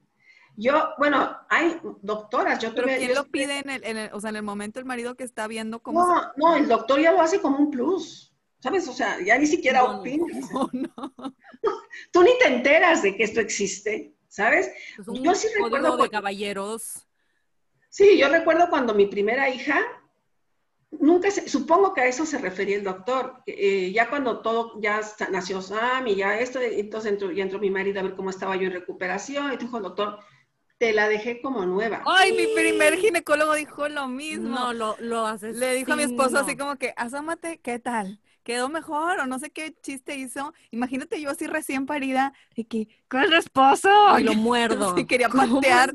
Yo, bueno, hay doctoras, yo Pero tuve- ¿quién yo lo estuve- pide en el, en el- o sea, en el momento el marido que está viendo cómo No, no, el doctor ya lo hace como un plus. ¿Sabes? O sea, ya ni siquiera No, no. opinas. se... Oh, no. Tú ni te enteras de que esto existe, ¿sabes? Un Yo sí recuerdo de cuando- caballeros. Sí, yo recuerdo cuando mi primera hija nunca se, supongo que a eso se refería el doctor. Eh, ya cuando todo, ya nació Sam y ya esto, entonces entró, ya entró mi marido a ver cómo estaba yo en recuperación y dijo el doctor, te la dejé como nueva. Ay, mi primer ginecólogo dijo lo mismo. No, lo, lo haces. Le dijo a mi esposo así como que, asómate, ¿qué tal? Quedó mejor o no sé qué chiste hizo. Imagínate yo así recién parida, de que, ¿cuál es el esposo? Y lo muerdo. Sí, quería patear,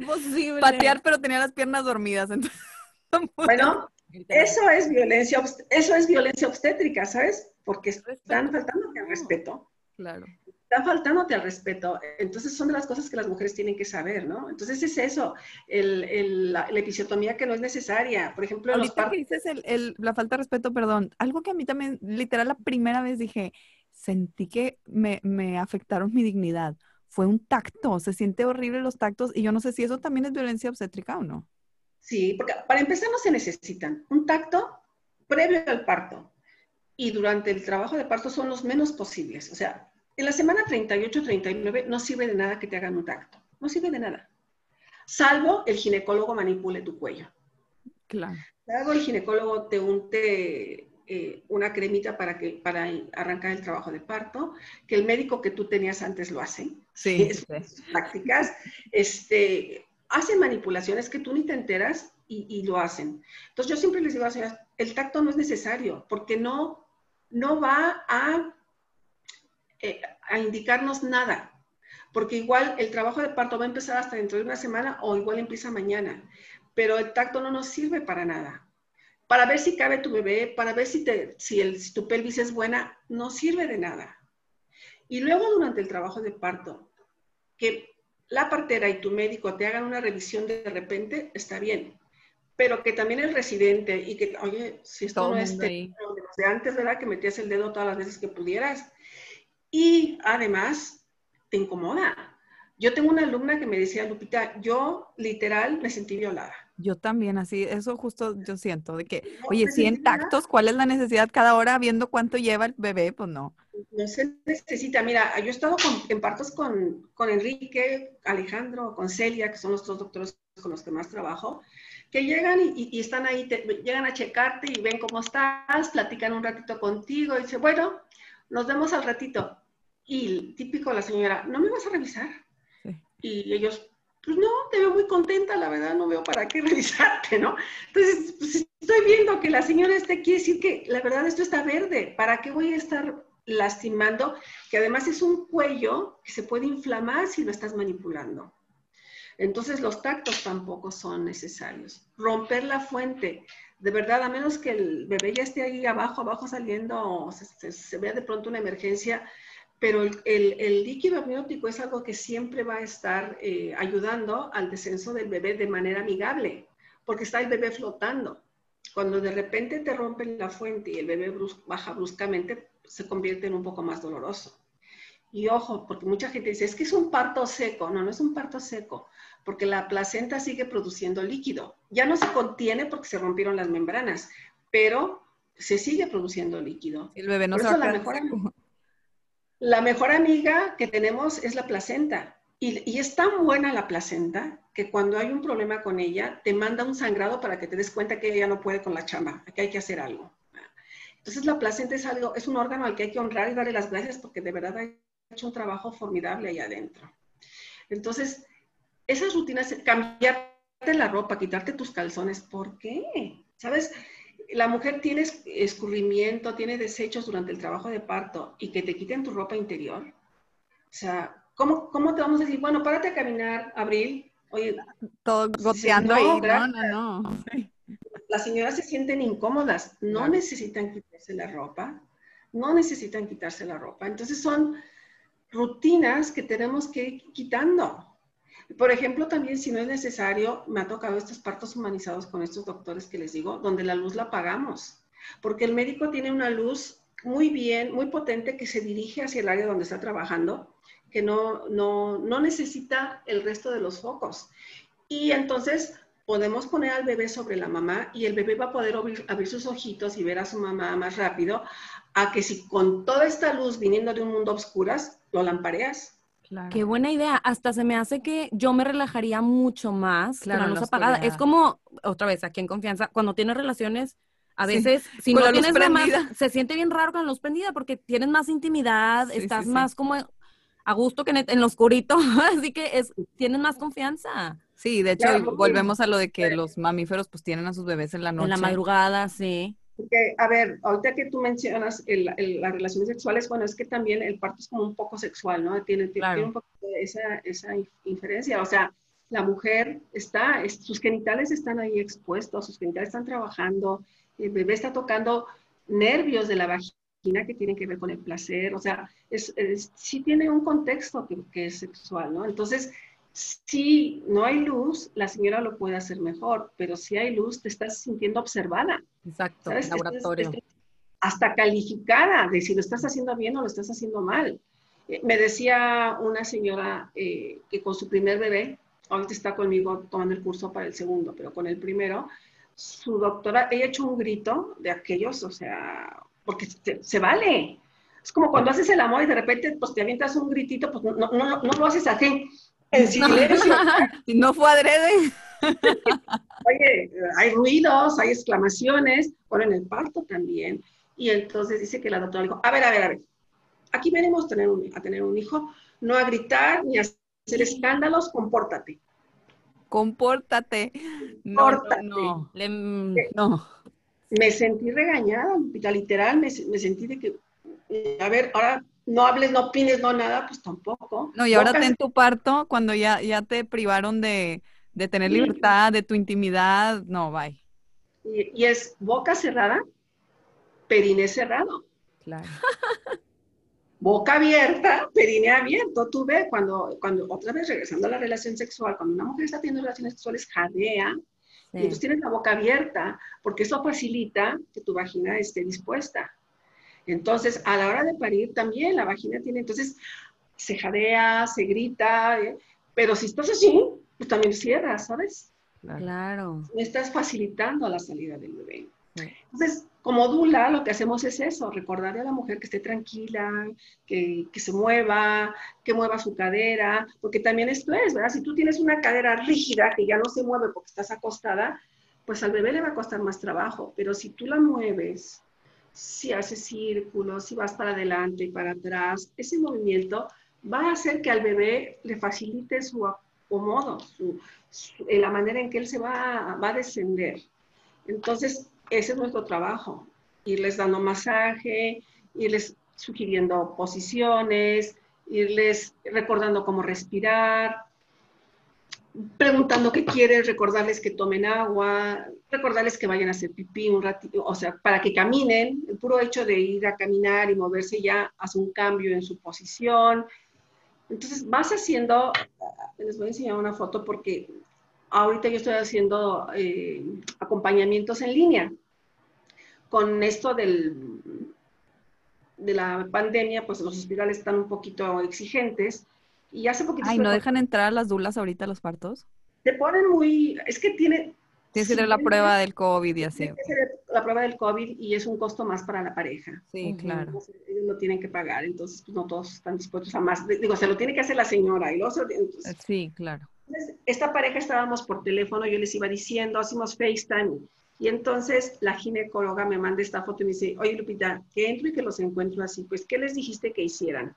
patear, pero tenía las piernas dormidas. Entonces, bueno, eso es violencia, eso es violencia obstétrica, ¿sabes? Porque están faltando al respeto. Claro. Están faltándote al respeto. Entonces son de las cosas que las mujeres tienen que saber, ¿no? Entonces es eso, el, la, episiotomía que no es necesaria. Por ejemplo, Ahorita que dices el, la falta de respeto, perdón, algo que a mí también, literal, la primera vez dije, sentí que me, me afectaron mi dignidad. Fue un tacto, se siente horrible los tactos y yo no sé si eso también es violencia obstétrica o no. Sí, porque para empezar no se necesitan. Un tacto previo al parto y durante el trabajo de parto son los menos posibles. O sea, en la semana 38-39 no sirve de nada que te hagan un tacto. No sirve de nada. Salvo el ginecólogo manipule tu cuello. Claro. Salvo el ginecólogo te unte eh, una cremita para, que, para arrancar el trabajo de parto, que el médico que tú tenías antes lo hace. Sí. Es, prácticas. Este, hacen manipulaciones que tú ni te enteras y, lo hacen. Entonces yo siempre les digo a las el tacto no es necesario porque no, no va a, eh, a indicarnos nada. Porque igual el trabajo de parto va a empezar hasta dentro de una semana o igual empieza mañana. Pero el tacto no nos sirve para nada. Para ver si cabe tu bebé, para ver si, te, si, el, si tu pelvis es buena, no sirve de nada. Y luego durante el trabajo de parto, que la partera y tu médico te hagan una revisión de repente, está bien. Pero que también el residente y que, oye, si esto no es de, antes, ¿verdad? Que metías el dedo todas las veces que pudieras. Y además, te incomoda. Yo tengo una alumna que me decía, Lupita, yo literal me sentí violada. Yo también, así, eso justo yo siento, de que, oye, si en tactos, ¿cuál es la necesidad cada hora viendo cuánto lleva el bebé? Pues no. No se necesita, mira, yo he estado en partos con, con, Enrique, Alejandro, con Celia, que son los dos doctores con los que más trabajo, que llegan y, y están ahí, llegan a checarte y ven cómo estás, platican un ratito contigo y dice, bueno, nos vemos al ratito. Y típico la señora, ¿no me vas a revisar? Y ellos, pues no, te veo muy contenta, la verdad, no veo para qué revisarte, ¿no? Entonces, pues estoy viendo que la señora este quiere decir que la verdad esto está verde, ¿para qué voy a estar lastimando? Que además es un cuello que se puede inflamar si lo estás manipulando. Entonces los tactos tampoco son necesarios. Romper la fuente, de verdad, a menos que el bebé ya esté ahí abajo, abajo saliendo, o se, vea de pronto una emergencia, pero el, líquido amniótico es algo que siempre va a estar eh, ayudando al descenso del bebé de manera amigable, porque está el bebé flotando. Cuando de repente te rompen la fuente y el bebé baja bruscamente, se convierte en un poco más doloroso. Y ojo, porque mucha gente dice, es que es un parto seco. No, no es un parto seco, porque la placenta sigue produciendo líquido. Ya no se contiene porque se rompieron las membranas, pero se sigue produciendo líquido. El bebé no se va la mejor amiga que tenemos es la placenta. Y, es tan buena la placenta que cuando hay un problema con ella, te manda un sangrado para que te des cuenta que ella no puede con la chamba, que hay que hacer algo. Entonces la placenta es algo, es un órgano al que hay que honrar y darle las gracias porque de verdad ha hecho un trabajo formidable ahí adentro. Entonces, esas rutinas, cambiarte la ropa, quitarte tus calzones, ¿por qué? ¿Sabes? la mujer tiene escurrimiento, tiene desechos durante el trabajo de parto y que te quiten tu ropa interior. O sea, ¿cómo, cómo te vamos a decir, bueno, párate a caminar, Abril? Oye, todo goteando ahí. No, no, no. Las señoras se sienten incómodas, no necesitan quitarse la ropa, no necesitan quitarse la ropa. Entonces son rutinas que tenemos que ir quitando. Por ejemplo, también si no es necesario, me ha tocado estos partos humanizados con estos doctores que les digo, donde la luz la pagamos, porque el médico tiene una luz muy bien, muy potente que se dirige hacia el área donde está trabajando, que no, no, no necesita el resto de los focos. Y entonces podemos poner al bebé sobre la mamá y el bebé va a poder abrir, abrir, sus ojitos y ver a su mamá más rápido, a que si con toda esta luz viniendo de un mundo oscuras, lo lampareas. Qué buena idea. Hasta se me hace que yo me relajaría mucho más con la luz apagada. Es como, otra vez, aquí en confianza, cuando tienes relaciones A Sí, veces, si con no tienes la más, prendida. se siente bien raro con la luz prendida porque tienes más intimidad, Sí, estás sí. más como a gusto que en, en lo oscurito, así que es, tienes más confianza. Sí, de hecho, Claro, volvemos a lo de que los mamíferos pues tienen a sus bebés en la noche. En la madrugada, sí. Porque, a ver, ahorita que tú mencionas el- el- las relaciones sexuales, bueno, es que también el parto es como un poco sexual, ¿no? Tiene, tiene- Claro. tiene un poco de esa, esa in- inferencia. O sea, la mujer está, es- sus genitales están ahí expuestos, sus genitales están trabajando, el bebé está tocando nervios de la vagina que tienen que ver con el placer. O sea, es, es- sí tiene un contexto que, que es sexual, ¿no? Entonces, si no hay luz, la señora lo puede hacer mejor, pero si hay luz, te estás sintiendo observada. Exacto, ¿sabes? Estás- laboratorio. estás hasta calificada de si lo estás haciendo bien o lo estás haciendo mal. Eh, me decía una señora eh, que con su primer bebé, ahorita está conmigo tomando el curso para el segundo, pero con el primero, su doctora, ella hecho un grito de aquellos, o sea, porque se, se vale. Es como cuando haces el amor y de repente pues te avientas un gritito, pues no, no, no, no lo haces así, en silencio. Y no fue adrede. Oye, hay ruidos, hay exclamaciones, bueno, en el parto también. Y entonces dice que la doctora dijo, a ver, a ver, a ver, aquí venimos a tener un, a tener un hijo, no a gritar ni a hacer escándalos, compórtate. Compórtate. No, Compórtate. no, no. Le- mm, no. Me sentí regañada, literal, me, me sentí de que, a ver, ahora no hables, no opines, no nada, pues tampoco. No, y ahora ten tu parto cuando ya, ya te privaron de, de tener libertad, de tu intimidad. No, bye. y, y es boca cerrada, periné cerrado. Claro. boca abierta, perine abierto. Tú ves cuando, cuando, otra vez regresando a la relación sexual, cuando una mujer está teniendo relaciones sexuales, jadea, y entonces tienes la boca abierta, porque eso facilita que tu vagina esté dispuesta. Entonces, a la hora de parir también la vagina tiene, entonces, se jadea, se grita, ¿eh? pero si estás así, pues también cierras, ¿sabes? claro. No estás facilitando la salida del bebé. Entonces, como dula, lo que hacemos es eso, recordarle a la mujer que esté tranquila, que, que se mueva, que mueva su cadera, porque también esto es, ¿verdad? Si tú tienes una cadera rígida que ya no se mueve porque estás acostada, pues al bebé le va a costar más trabajo, pero si tú la mueves, si haces círculos, si vas para adelante y para atrás, ese movimiento va a hacer que al bebé le facilite su acomodo, su, su- la manera en que él se va, va a descender. Entonces, ese es nuestro trabajo, irles dando masaje, irles sugiriendo posiciones, irles recordando cómo respirar, preguntando qué quieres, recordarles que tomen agua, recordarles que vayan a hacer pipí un ratito, o sea, para que caminen, el puro hecho de ir a caminar y moverse ya hace un cambio en su posición. Entonces vas haciendo, les voy a enseñar una foto porque ahorita yo estoy haciendo eh, acompañamientos en línea. Con esto del, de la pandemia, pues los hospitales están un poquito exigentes. Y hace poquito Ay, ¿no dejan entrar a las dulas ahorita a los partos? te ponen muy, es que tiene... Tienes que sí, tener la tiene- prueba del COVID y así. tiene que hacer la prueba del COVID y es un costo más para la pareja. Sí, claro. Entonces, ellos lo tienen que pagar, entonces pues, no todos están dispuestos a más. Digo, se lo tiene que hacer la señora y luego se lo- entonces, Sí, claro. entonces, esta pareja estábamos por teléfono, yo les iba diciendo, hacemos FaceTime. Y entonces la ginecóloga me manda esta foto y me dice, oye Lupita, que entro y que los encuentro así. Pues, ¿qué les dijiste que hicieran?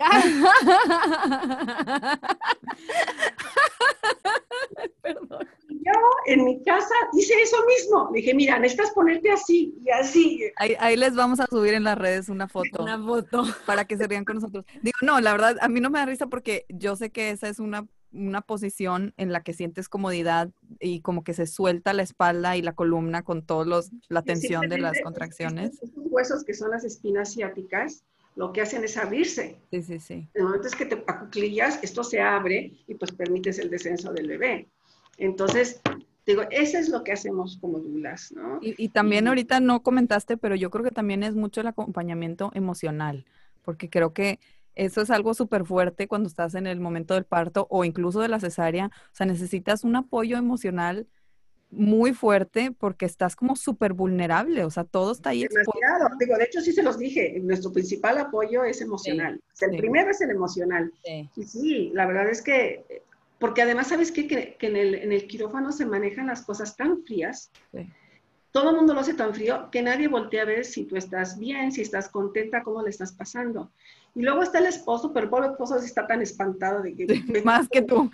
Perdón. Y yo en mi casa hice eso mismo. Le dije, mira, necesitas ponerte así y así. Ahí, ahí les vamos a subir en las redes una foto Una foto. para que se rían con nosotros. Digo, no, la verdad, a mí no me da risa porque yo sé que esa es una, una posición en la que sientes comodidad y como que se suelta la espalda y la columna con todos los, la tensión de las contracciones. Estos huesos que son las espinas ciáticas, lo que hacen es abrirse. Sí, sí, sí. El momento es que te acuclillas, esto se abre y pues permites el descenso del bebé. Entonces, digo, eso es lo que hacemos como dulas, ¿no? Y, y también Y- ahorita no comentaste, pero yo creo que también es mucho el acompañamiento emocional, porque creo que eso es algo súper fuerte cuando estás en el momento del parto o incluso de la cesárea. O sea, necesitas un apoyo emocional muy fuerte porque estás como súper vulnerable, o sea, todo está ahí. Demasiado. Digo, de hecho, sí se los dije, nuestro principal apoyo es emocional. O sea, el sí. primero es el emocional. Sí. Y sí, la verdad es que, porque además, ¿sabes qué? Que, que en, el, en el quirófano se manejan las cosas tan frías Sí. todo el mundo lo hace tan frío que nadie voltea a ver si tú estás bien, si estás contenta, cómo le estás pasando. Y luego está el esposo, pero el pobre esposo está tan espantado de que... más que tú.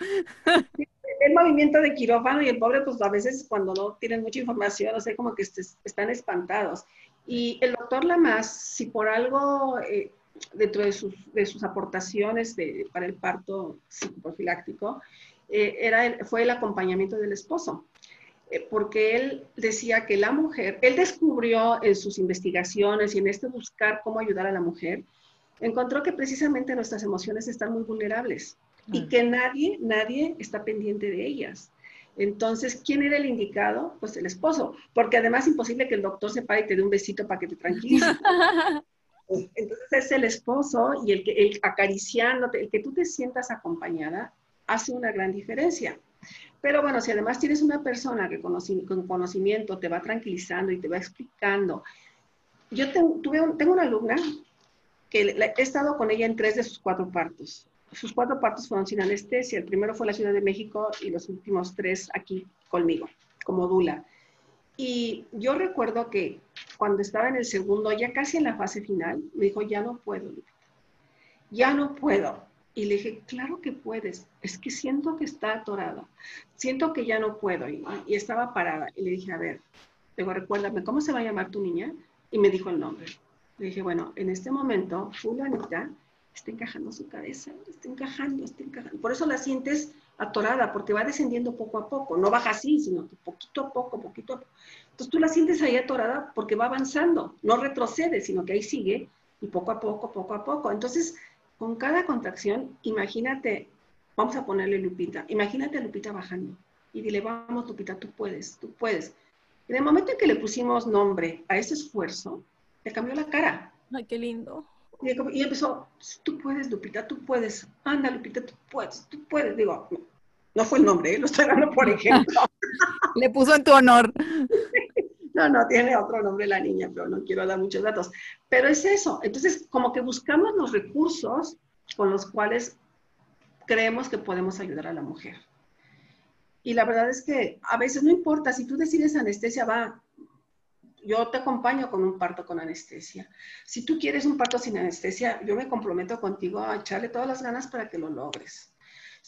El movimiento de quirófano y el pobre, pues a veces cuando no tienen mucha información, o sea, como que están espantados. Y el doctor Lamas, si por algo eh, dentro de sus, de sus aportaciones para el parto psicoprofiláctico, eh, era fue el acompañamiento del esposo. Eh, porque él decía que la mujer, él descubrió en sus investigaciones y en este buscar cómo ayudar a la mujer, encontró que precisamente nuestras emociones están muy vulnerables y que nadie, nadie está pendiente de ellas. Entonces, ¿quién era el indicado? Pues el esposo, porque además es imposible que el doctor se pare y te dé un besito para que te tranquilice. Entonces es el esposo y el que el acariciándote, el que tú te sientas acompañada, hace una gran diferencia. Pero bueno, si además tienes una persona que con conocimiento te va tranquilizando y te va explicando. Yo tuve tengo una alumna que he estado con ella en tres de sus cuatro partos. Sus cuatro partos fueron sin anestesia. El primero fue en la Ciudad de México y los últimos tres aquí conmigo, como Dula. Y yo recuerdo que cuando estaba en el segundo, ya casi en la fase final, me dijo, ya no puedo, ya no puedo. Y le dije, claro que puedes, es que siento que está atorada, siento que ya no puedo. Y, estaba parada. Y le dije, a ver, digo, recuérdame, ¿cómo se va a llamar tu niña? Y me dijo el nombre. Le dije, bueno, en este momento, fulanita está encajando su cabeza, está encajando, está encajando. Por eso la sientes atorada, porque va descendiendo poco a poco. No baja así, sino que poquito a poco, poquito a poco. Entonces tú la sientes ahí atorada porque va avanzando, no retrocede, sino que ahí sigue y poco a poco, poco a poco. Entonces, con cada contracción, imagínate, vamos a ponerle Lupita, imagínate a Lupita bajando y dile, vamos Lupita, tú puedes, tú puedes. En el momento en que le pusimos nombre a ese esfuerzo, le cambió la cara. Ay, qué lindo. Y, empezó, tú puedes, Lupita, tú puedes. Anda, Lupita, tú puedes, tú puedes. Digo, no, fue el nombre, ¿eh? lo estoy dando por ejemplo. Le puso en tu honor. No, no, tiene otro nombre la niña, pero no quiero dar muchos datos. Pero es eso. Entonces, como que buscamos los recursos con los cuales creemos que podemos ayudar a la mujer. Y la verdad es que a veces no importa, si tú decides anestesia, va, yo te acompaño con un parto con anestesia. Si tú quieres un parto sin anestesia, yo me comprometo contigo a echarle todas las ganas para que lo logres.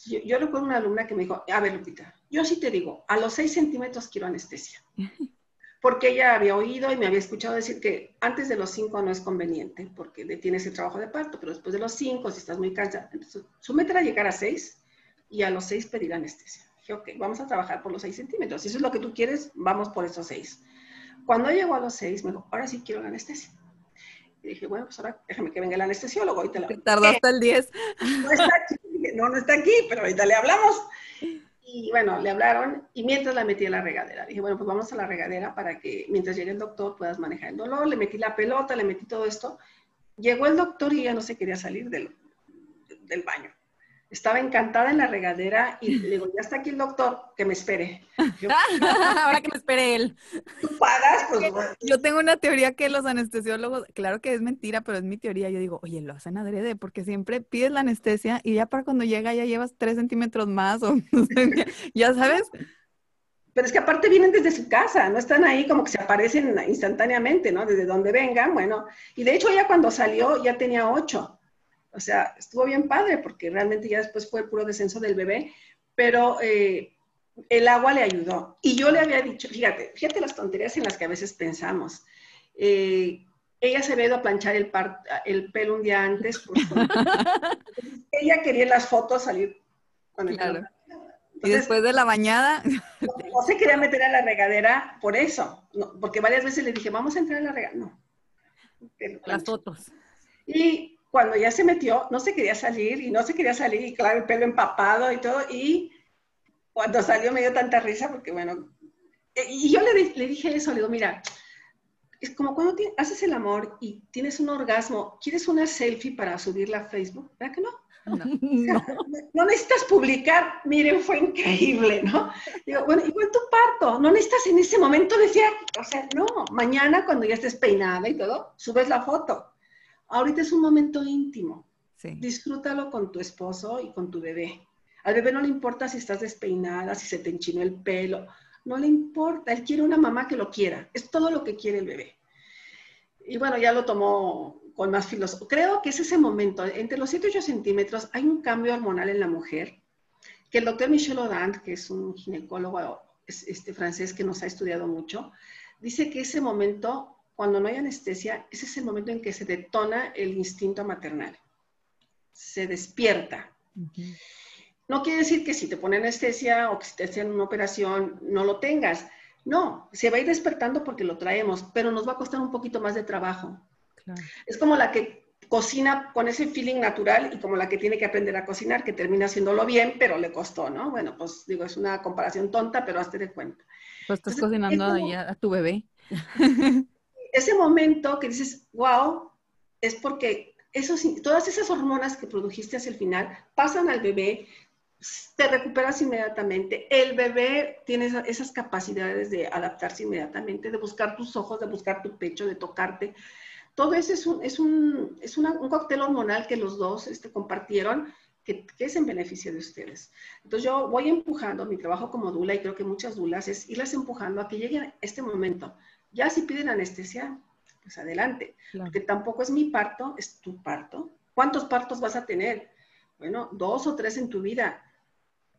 Yo, yo recuerdo una alumna que me dijo, a ver, Lupita, yo sí te digo, a los 6 centímetros quiero anestesia. Porque ella había oído y me había escuchado decir que antes de los 5 no es conveniente, porque tienes el trabajo de parto, pero después de los 5, si estás muy cansada, entonces era llegar a 6 y a los 6 pedir anestesia. Dije, ok, vamos a trabajar por los 6 centímetros. Si eso es lo que tú quieres, vamos por esos 6. Cuando llegó a los 6, me dijo, ahora sí quiero la anestesia. Y dije, bueno, pues ahora déjame que venga el anestesiólogo. Y te la... Tardó hasta el 10. No está aquí, no, no está aquí, pero ahorita le hablamos. Y bueno, le hablaron y mientras la metí a la regadera. Dije, bueno, pues vamos a la regadera para que mientras llegue el doctor puedas manejar el dolor. Le metí la pelota, le metí todo esto. Llegó el doctor y ya no se quería salir del, del baño estaba encantada en la regadera y le digo, ya está aquí el doctor, que me espere. Ahora que me espere él. ¿Tú pagas? Pues, yo tengo una teoría que los anestesiólogos, claro que es mentira, pero es mi teoría. Yo digo, oye, lo hacen adrede, porque siempre pides la anestesia y ya para cuando llega ya llevas tres centímetros más o ya sabes. Pero es que aparte vienen desde su casa, no están ahí como que se aparecen instantáneamente, ¿no? Desde donde vengan, bueno. Y de hecho ya cuando salió ya tenía ocho. O sea, estuvo bien padre porque realmente ya después fue el puro descenso del bebé, pero eh, el agua le ayudó. Y yo le había dicho, fíjate, fíjate las tonterías en las que a veces pensamos. Eh, ella se había ido a planchar el, el pelo un día antes. ella quería en las fotos salir con el claro. y después de la bañada. No, se quería meter a la regadera por eso, porque varias veces le dije, vamos a entrar a la regadera. No. Las fotos. Y cuando ya se metió, no se quería salir y no se quería salir, y claro, el pelo empapado y todo, y cuando salió me dio tanta risa porque, bueno, eh, y yo le, le dije eso, le digo, mira, es como cuando haces el amor y tienes un orgasmo, ¿quieres una selfie para subirla a Facebook? ¿Verdad que no? No. no. necesitas publicar, miren, fue increíble, ¿no? Digo, bueno, igual tu parto, no necesitas en ese momento decir, o sea, no, mañana cuando ya estés peinada y todo, subes la foto. Ahorita es un momento íntimo. Disfrútalo con tu esposo y con tu bebé. Al bebé no le importa si estás despeinada, si se te enchinó el pelo. no le importa, él quiere una mamá que lo quiera, es todo lo que quiere el bebé. Y bueno, ya lo tomó con más filosofía. Creo que es ese momento, entre los 7 y 8 centímetros hay un cambio hormonal en la mujer, que el doctor Michel Audin, que es un ginecólogo este, francés que nos ha estudiado mucho, dice que ese momento, cuando no hay anestesia, ese es el momento en que se detona el instinto maternal. Se despierta. No quiere decir que si te pone anestesia o que si te hacen una operación no lo tengas. No, se va a ir despertando porque lo traemos, pero nos va a costar un poquito más de trabajo. Es como la que cocina con ese feeling natural y como la que tiene que aprender a cocinar, que termina haciéndolo bien, pero le costó, ¿no? Bueno, pues digo, es una comparación tonta, pero hazte de cuenta. Pues estás cocinando a tu bebé. Ese momento que dices, wow, es porque esos, todas esas hormonas que produjiste hacia el final pasan al bebé, te recuperas inmediatamente. El bebé tiene esas capacidades de adaptarse inmediatamente, de buscar tus ojos, de buscar tu pecho, de tocarte todo eso es un, es un, es un cóctel hormonal que los dos este, compartieron que, es en beneficio de ustedes. Entonces yo voy empujando mi trabajo como dula y creo que muchas dulas es irlas empujando a que llegue este momento. Ya si piden anestesia, pues adelante, porque tampoco es mi parto, es tu parto. ¿Cuántos partos vas a tener? Bueno, dos o tres en tu vida.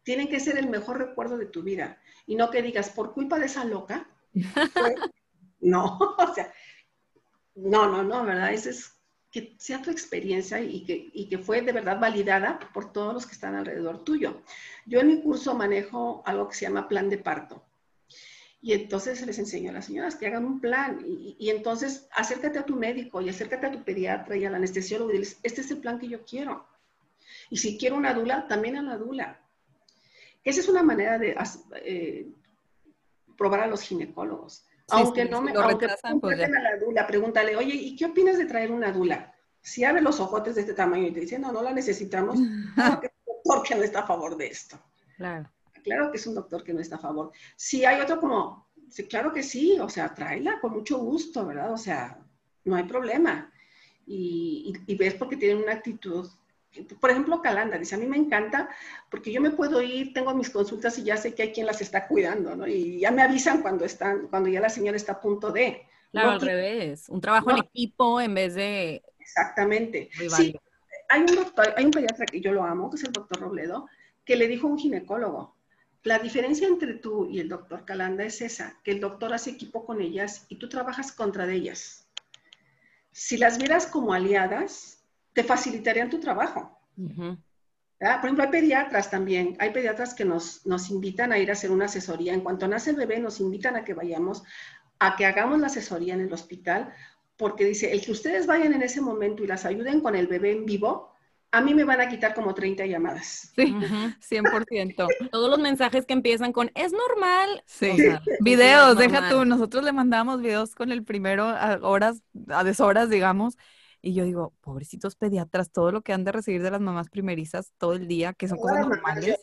Tienen que ser el mejor recuerdo de tu vida y no que digas, por culpa de esa loca. no, o sea, no, no, no, ¿verdad? Esa es que sea tu experiencia y que, que fue de verdad validada por todos los que están alrededor tuyo. Yo en mi curso manejo algo que se llama plan de parto. Y entonces les enseño a las señoras que hagan un plan. Y, entonces acércate a tu médico y acércate a tu pediatra y al anestesiólogo y diles, este es el plan que yo quiero. Y si quiero una dula, también a la dula. Esa es una manera de eh, probar a los ginecólogos aunque no me aunque pues a la dula, pregúntale, oye, ¿y qué opinas de traer una dula? Si abre los ojotes de este tamaño y te dice, no, no la necesitamos, claro que es un doctor que no está a favor de esto. Claro. Claro que es un doctor que no está a favor. Si hay otro como, sí, claro que sí, o sea, tráela con mucho gusto, ¿verdad? O sea, no hay problema. Y, y, y ves porque tienen una actitud por ejemplo, Calanda dice, a mí me encanta porque yo me puedo ir, tengo mis consultas y ya sé que hay quien las está cuidando, ¿no? Y ya me avisan cuando están, cuando ya la señora está a punto de. Claro, al revés, un trabajo en equipo en vez de... Exactamente. Sí, hay un doctor, hay un pediatra que yo lo amo, que es el doctor Robledo, que le dijo a un ginecólogo, la diferencia entre tú y el doctor Calanda es esa, que el doctor hace equipo con ellas y tú trabajas contra ellas. Si las vieras como aliadas, te facilitarían tu trabajo. Por ejemplo, hay pediatras también, hay pediatras que nos, nos invitan a ir a hacer una asesoría. En cuanto nace el bebé, nos invitan a que vayamos, a que hagamos la asesoría en el hospital, porque dice, el que ustedes vayan en ese momento y las ayuden con el bebé en vivo, a mí me van a quitar como 30 llamadas. Sí, 100%. Todos los mensajes que empiezan con, es normal. Sí, videos, deja tú, nosotros le mandamos videos con el primero a horas, a deshoras, digamos, y yo digo, pobrecitos pediatras, todo lo que han de recibir de las mamás primerizas todo el día, que son cosas normales. Yo,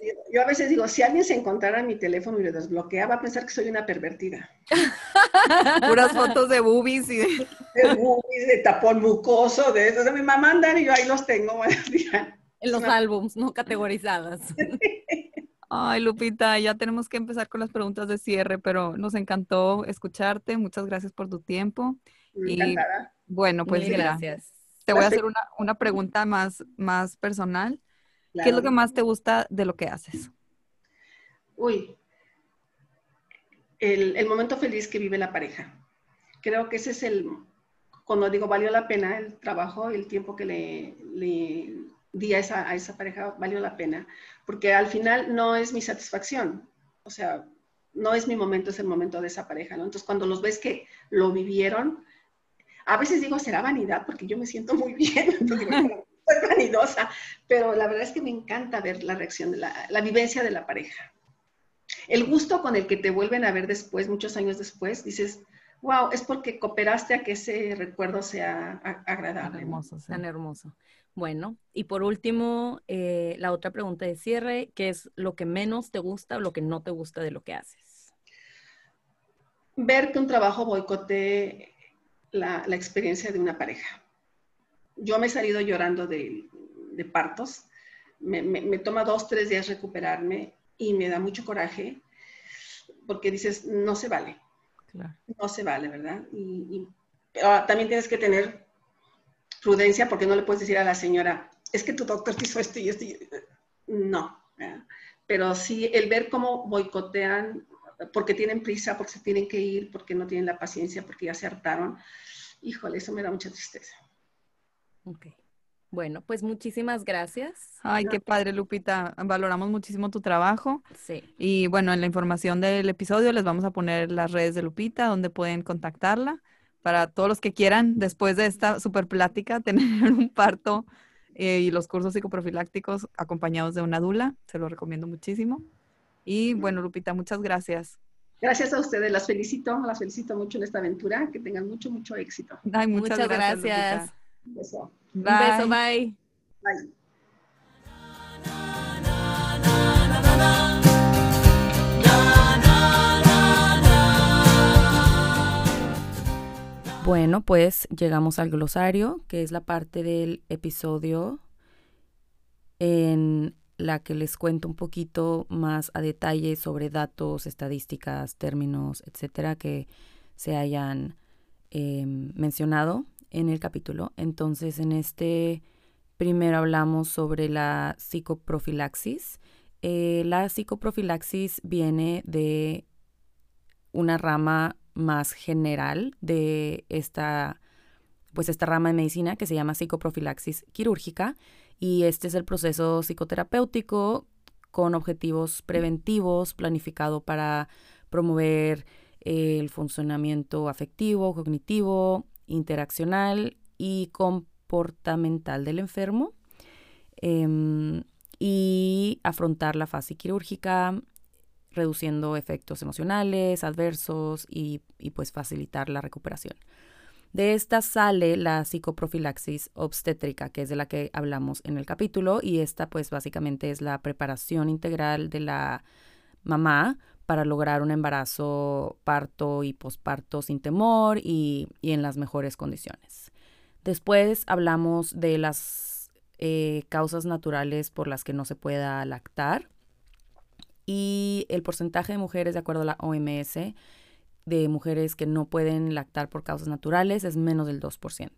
a veces digo, si alguien se encontrara mi teléfono y lo desbloquea, va a pensar que soy una pervertida. Puras fotos de boobies y de... de boobies, de tapón mucoso, de eso. O sea, mi mamá anda y yo ahí los tengo. en los álbums, ¿no? Categorizadas. Ay, Lupita, ya tenemos que empezar con las preguntas de cierre, pero nos encantó escucharte. Muchas gracias por tu tiempo. Encantada. Bueno, pues gracias. Te voy a hacer una, pregunta más, más personal. ¿Qué es lo que más te gusta de lo que haces? Uy, el, momento feliz que vive la pareja. Creo que ese es el, cuando digo valió la pena el trabajo, el tiempo que le, di a esa, a esa pareja, valió la pena. Porque al final no es mi satisfacción. O sea, no es mi momento, es el momento de esa pareja, ¿no? Entonces, cuando los ves que lo vivieron, a veces digo, será vanidad porque yo me siento muy bien, soy vanidosa, pero la verdad es que me encanta ver la reacción, de la, vivencia de la pareja. El gusto con el que te vuelven a ver después, muchos años después, dices, wow, es porque cooperaste a que ese recuerdo sea agradable. hermoso, tan hermoso. Bueno, y por último, eh, la otra pregunta de cierre, ¿qué es lo que menos te gusta o lo que no te gusta de lo que haces? Ver que un trabajo boicotee la, experiencia de una pareja. Yo me he salido llorando de, partos, me, toma dos, tres días recuperarme y me da mucho coraje porque dices, no se vale. No se vale, ¿verdad? Y, pero también tienes que tener prudencia porque no le puedes decir a la señora, es que tu doctor te hizo esto y esto. No. Pero sí, el ver cómo boicotean porque tienen prisa, porque se tienen que ir, porque no tienen la paciencia, porque ya se hartaron. Híjole, eso me da mucha tristeza. Ok. Bueno, pues muchísimas gracias. Ay, qué padre, Lupita. Valoramos muchísimo tu trabajo. Sí. Y bueno, en la información del episodio les vamos a poner las redes de Lupita, donde pueden contactarla. Para todos los que quieran, después de esta super plática, tener un parto eh, y los cursos psicoprofilácticos acompañados de una dula. Se lo recomiendo muchísimo. Y bueno, Lupita, muchas gracias. Gracias a ustedes, las felicito, las felicito mucho en esta aventura, que tengan mucho, mucho éxito. Ay, muchas, gracias. Un beso. Un beso, bye. Bye. Bueno, pues llegamos al glosario, que es la parte del episodio en la que les cuento un poquito más a detalle sobre datos, estadísticas, términos, etcétera, que se hayan em, mencionado en el capítulo. Entonces, en este primero hablamos sobre la psicoprofilaxis. Eh, la psicoprofilaxis viene de una rama más general de esta, pues esta rama de medicina que se llama psicoprofilaxis quirúrgica y este es el proceso psicoterapéutico con objetivos preventivos planificado para promover el funcionamiento afectivo, cognitivo, interaccional y comportamental del enfermo em, y afrontar la fase quirúrgica reduciendo efectos emocionales, adversos y, y pues facilitar la recuperación. De esta sale la psicoprofilaxis obstétrica, que es de la que hablamos en el capítulo, y esta pues básicamente es la preparación integral de la mamá para lograr un embarazo, parto y posparto sin temor y, en las mejores condiciones. Después hablamos de las eh, causas naturales por las que no se pueda lactar y el porcentaje de mujeres, de acuerdo a la OMS, de mujeres que no pueden lactar por causas naturales es menos del 2%.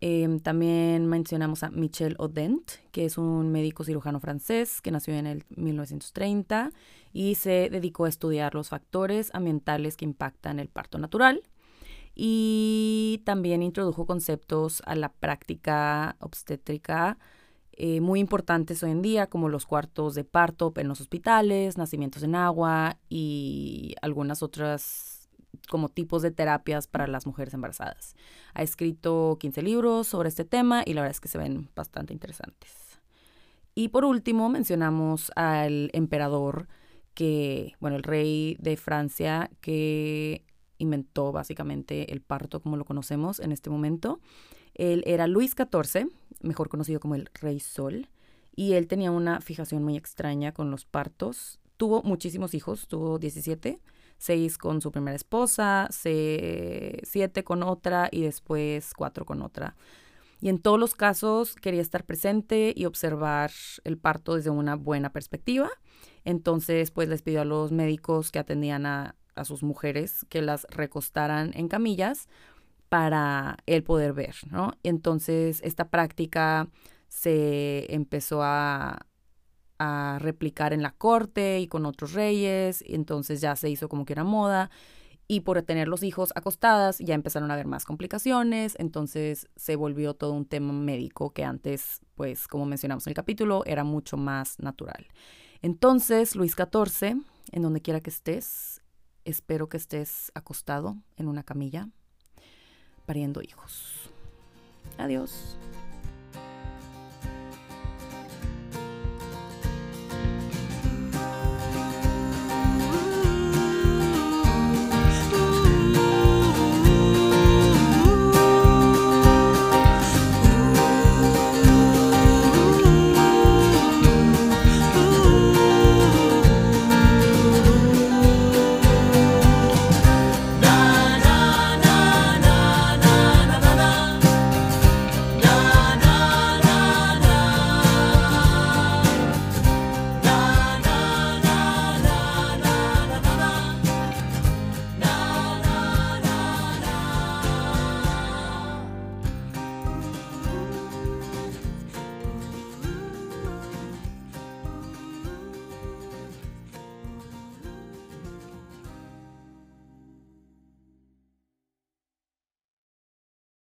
Em, también mencionamos a Michel Odent, que es un médico cirujano francés que nació en el 1930 y se dedicó a estudiar los factores ambientales que impactan el parto natural. Y también introdujo conceptos a la práctica obstétrica eh, muy importantes hoy en día, como los cuartos de parto en los hospitales, nacimientos en agua y algunas otras como tipos de terapias para las mujeres embarazadas. Ha escrito 15 libros sobre este tema y la verdad es que se ven bastante interesantes. Y por último mencionamos al emperador que, bueno, el rey de Francia que inventó básicamente el parto como lo conocemos en este momento. Él era Luis XIV, mejor conocido como el Rey Sol, y él tenía una fijación muy extraña con los partos. Tuvo muchísimos hijos, tuvo 17, 6 con su primera esposa, 7 con otra y después 4 con otra. Y en todos los casos quería estar presente y observar el parto desde una buena perspectiva. Entonces, pues les pidió a los médicos que atendían a, sus mujeres que las recostaran en camillas para él poder ver, ¿no? Entonces, esta práctica se empezó a, a replicar en la corte y con otros reyes, entonces ya se hizo como que era moda, y por tener los hijos acostadas ya empezaron a haber más complicaciones, entonces se volvió todo un tema médico que antes, pues como mencionamos en el capítulo, era mucho más natural. Entonces, Luis XIV, en donde quiera que estés, espero que estés acostado en una camilla pariendo hijos. Adiós.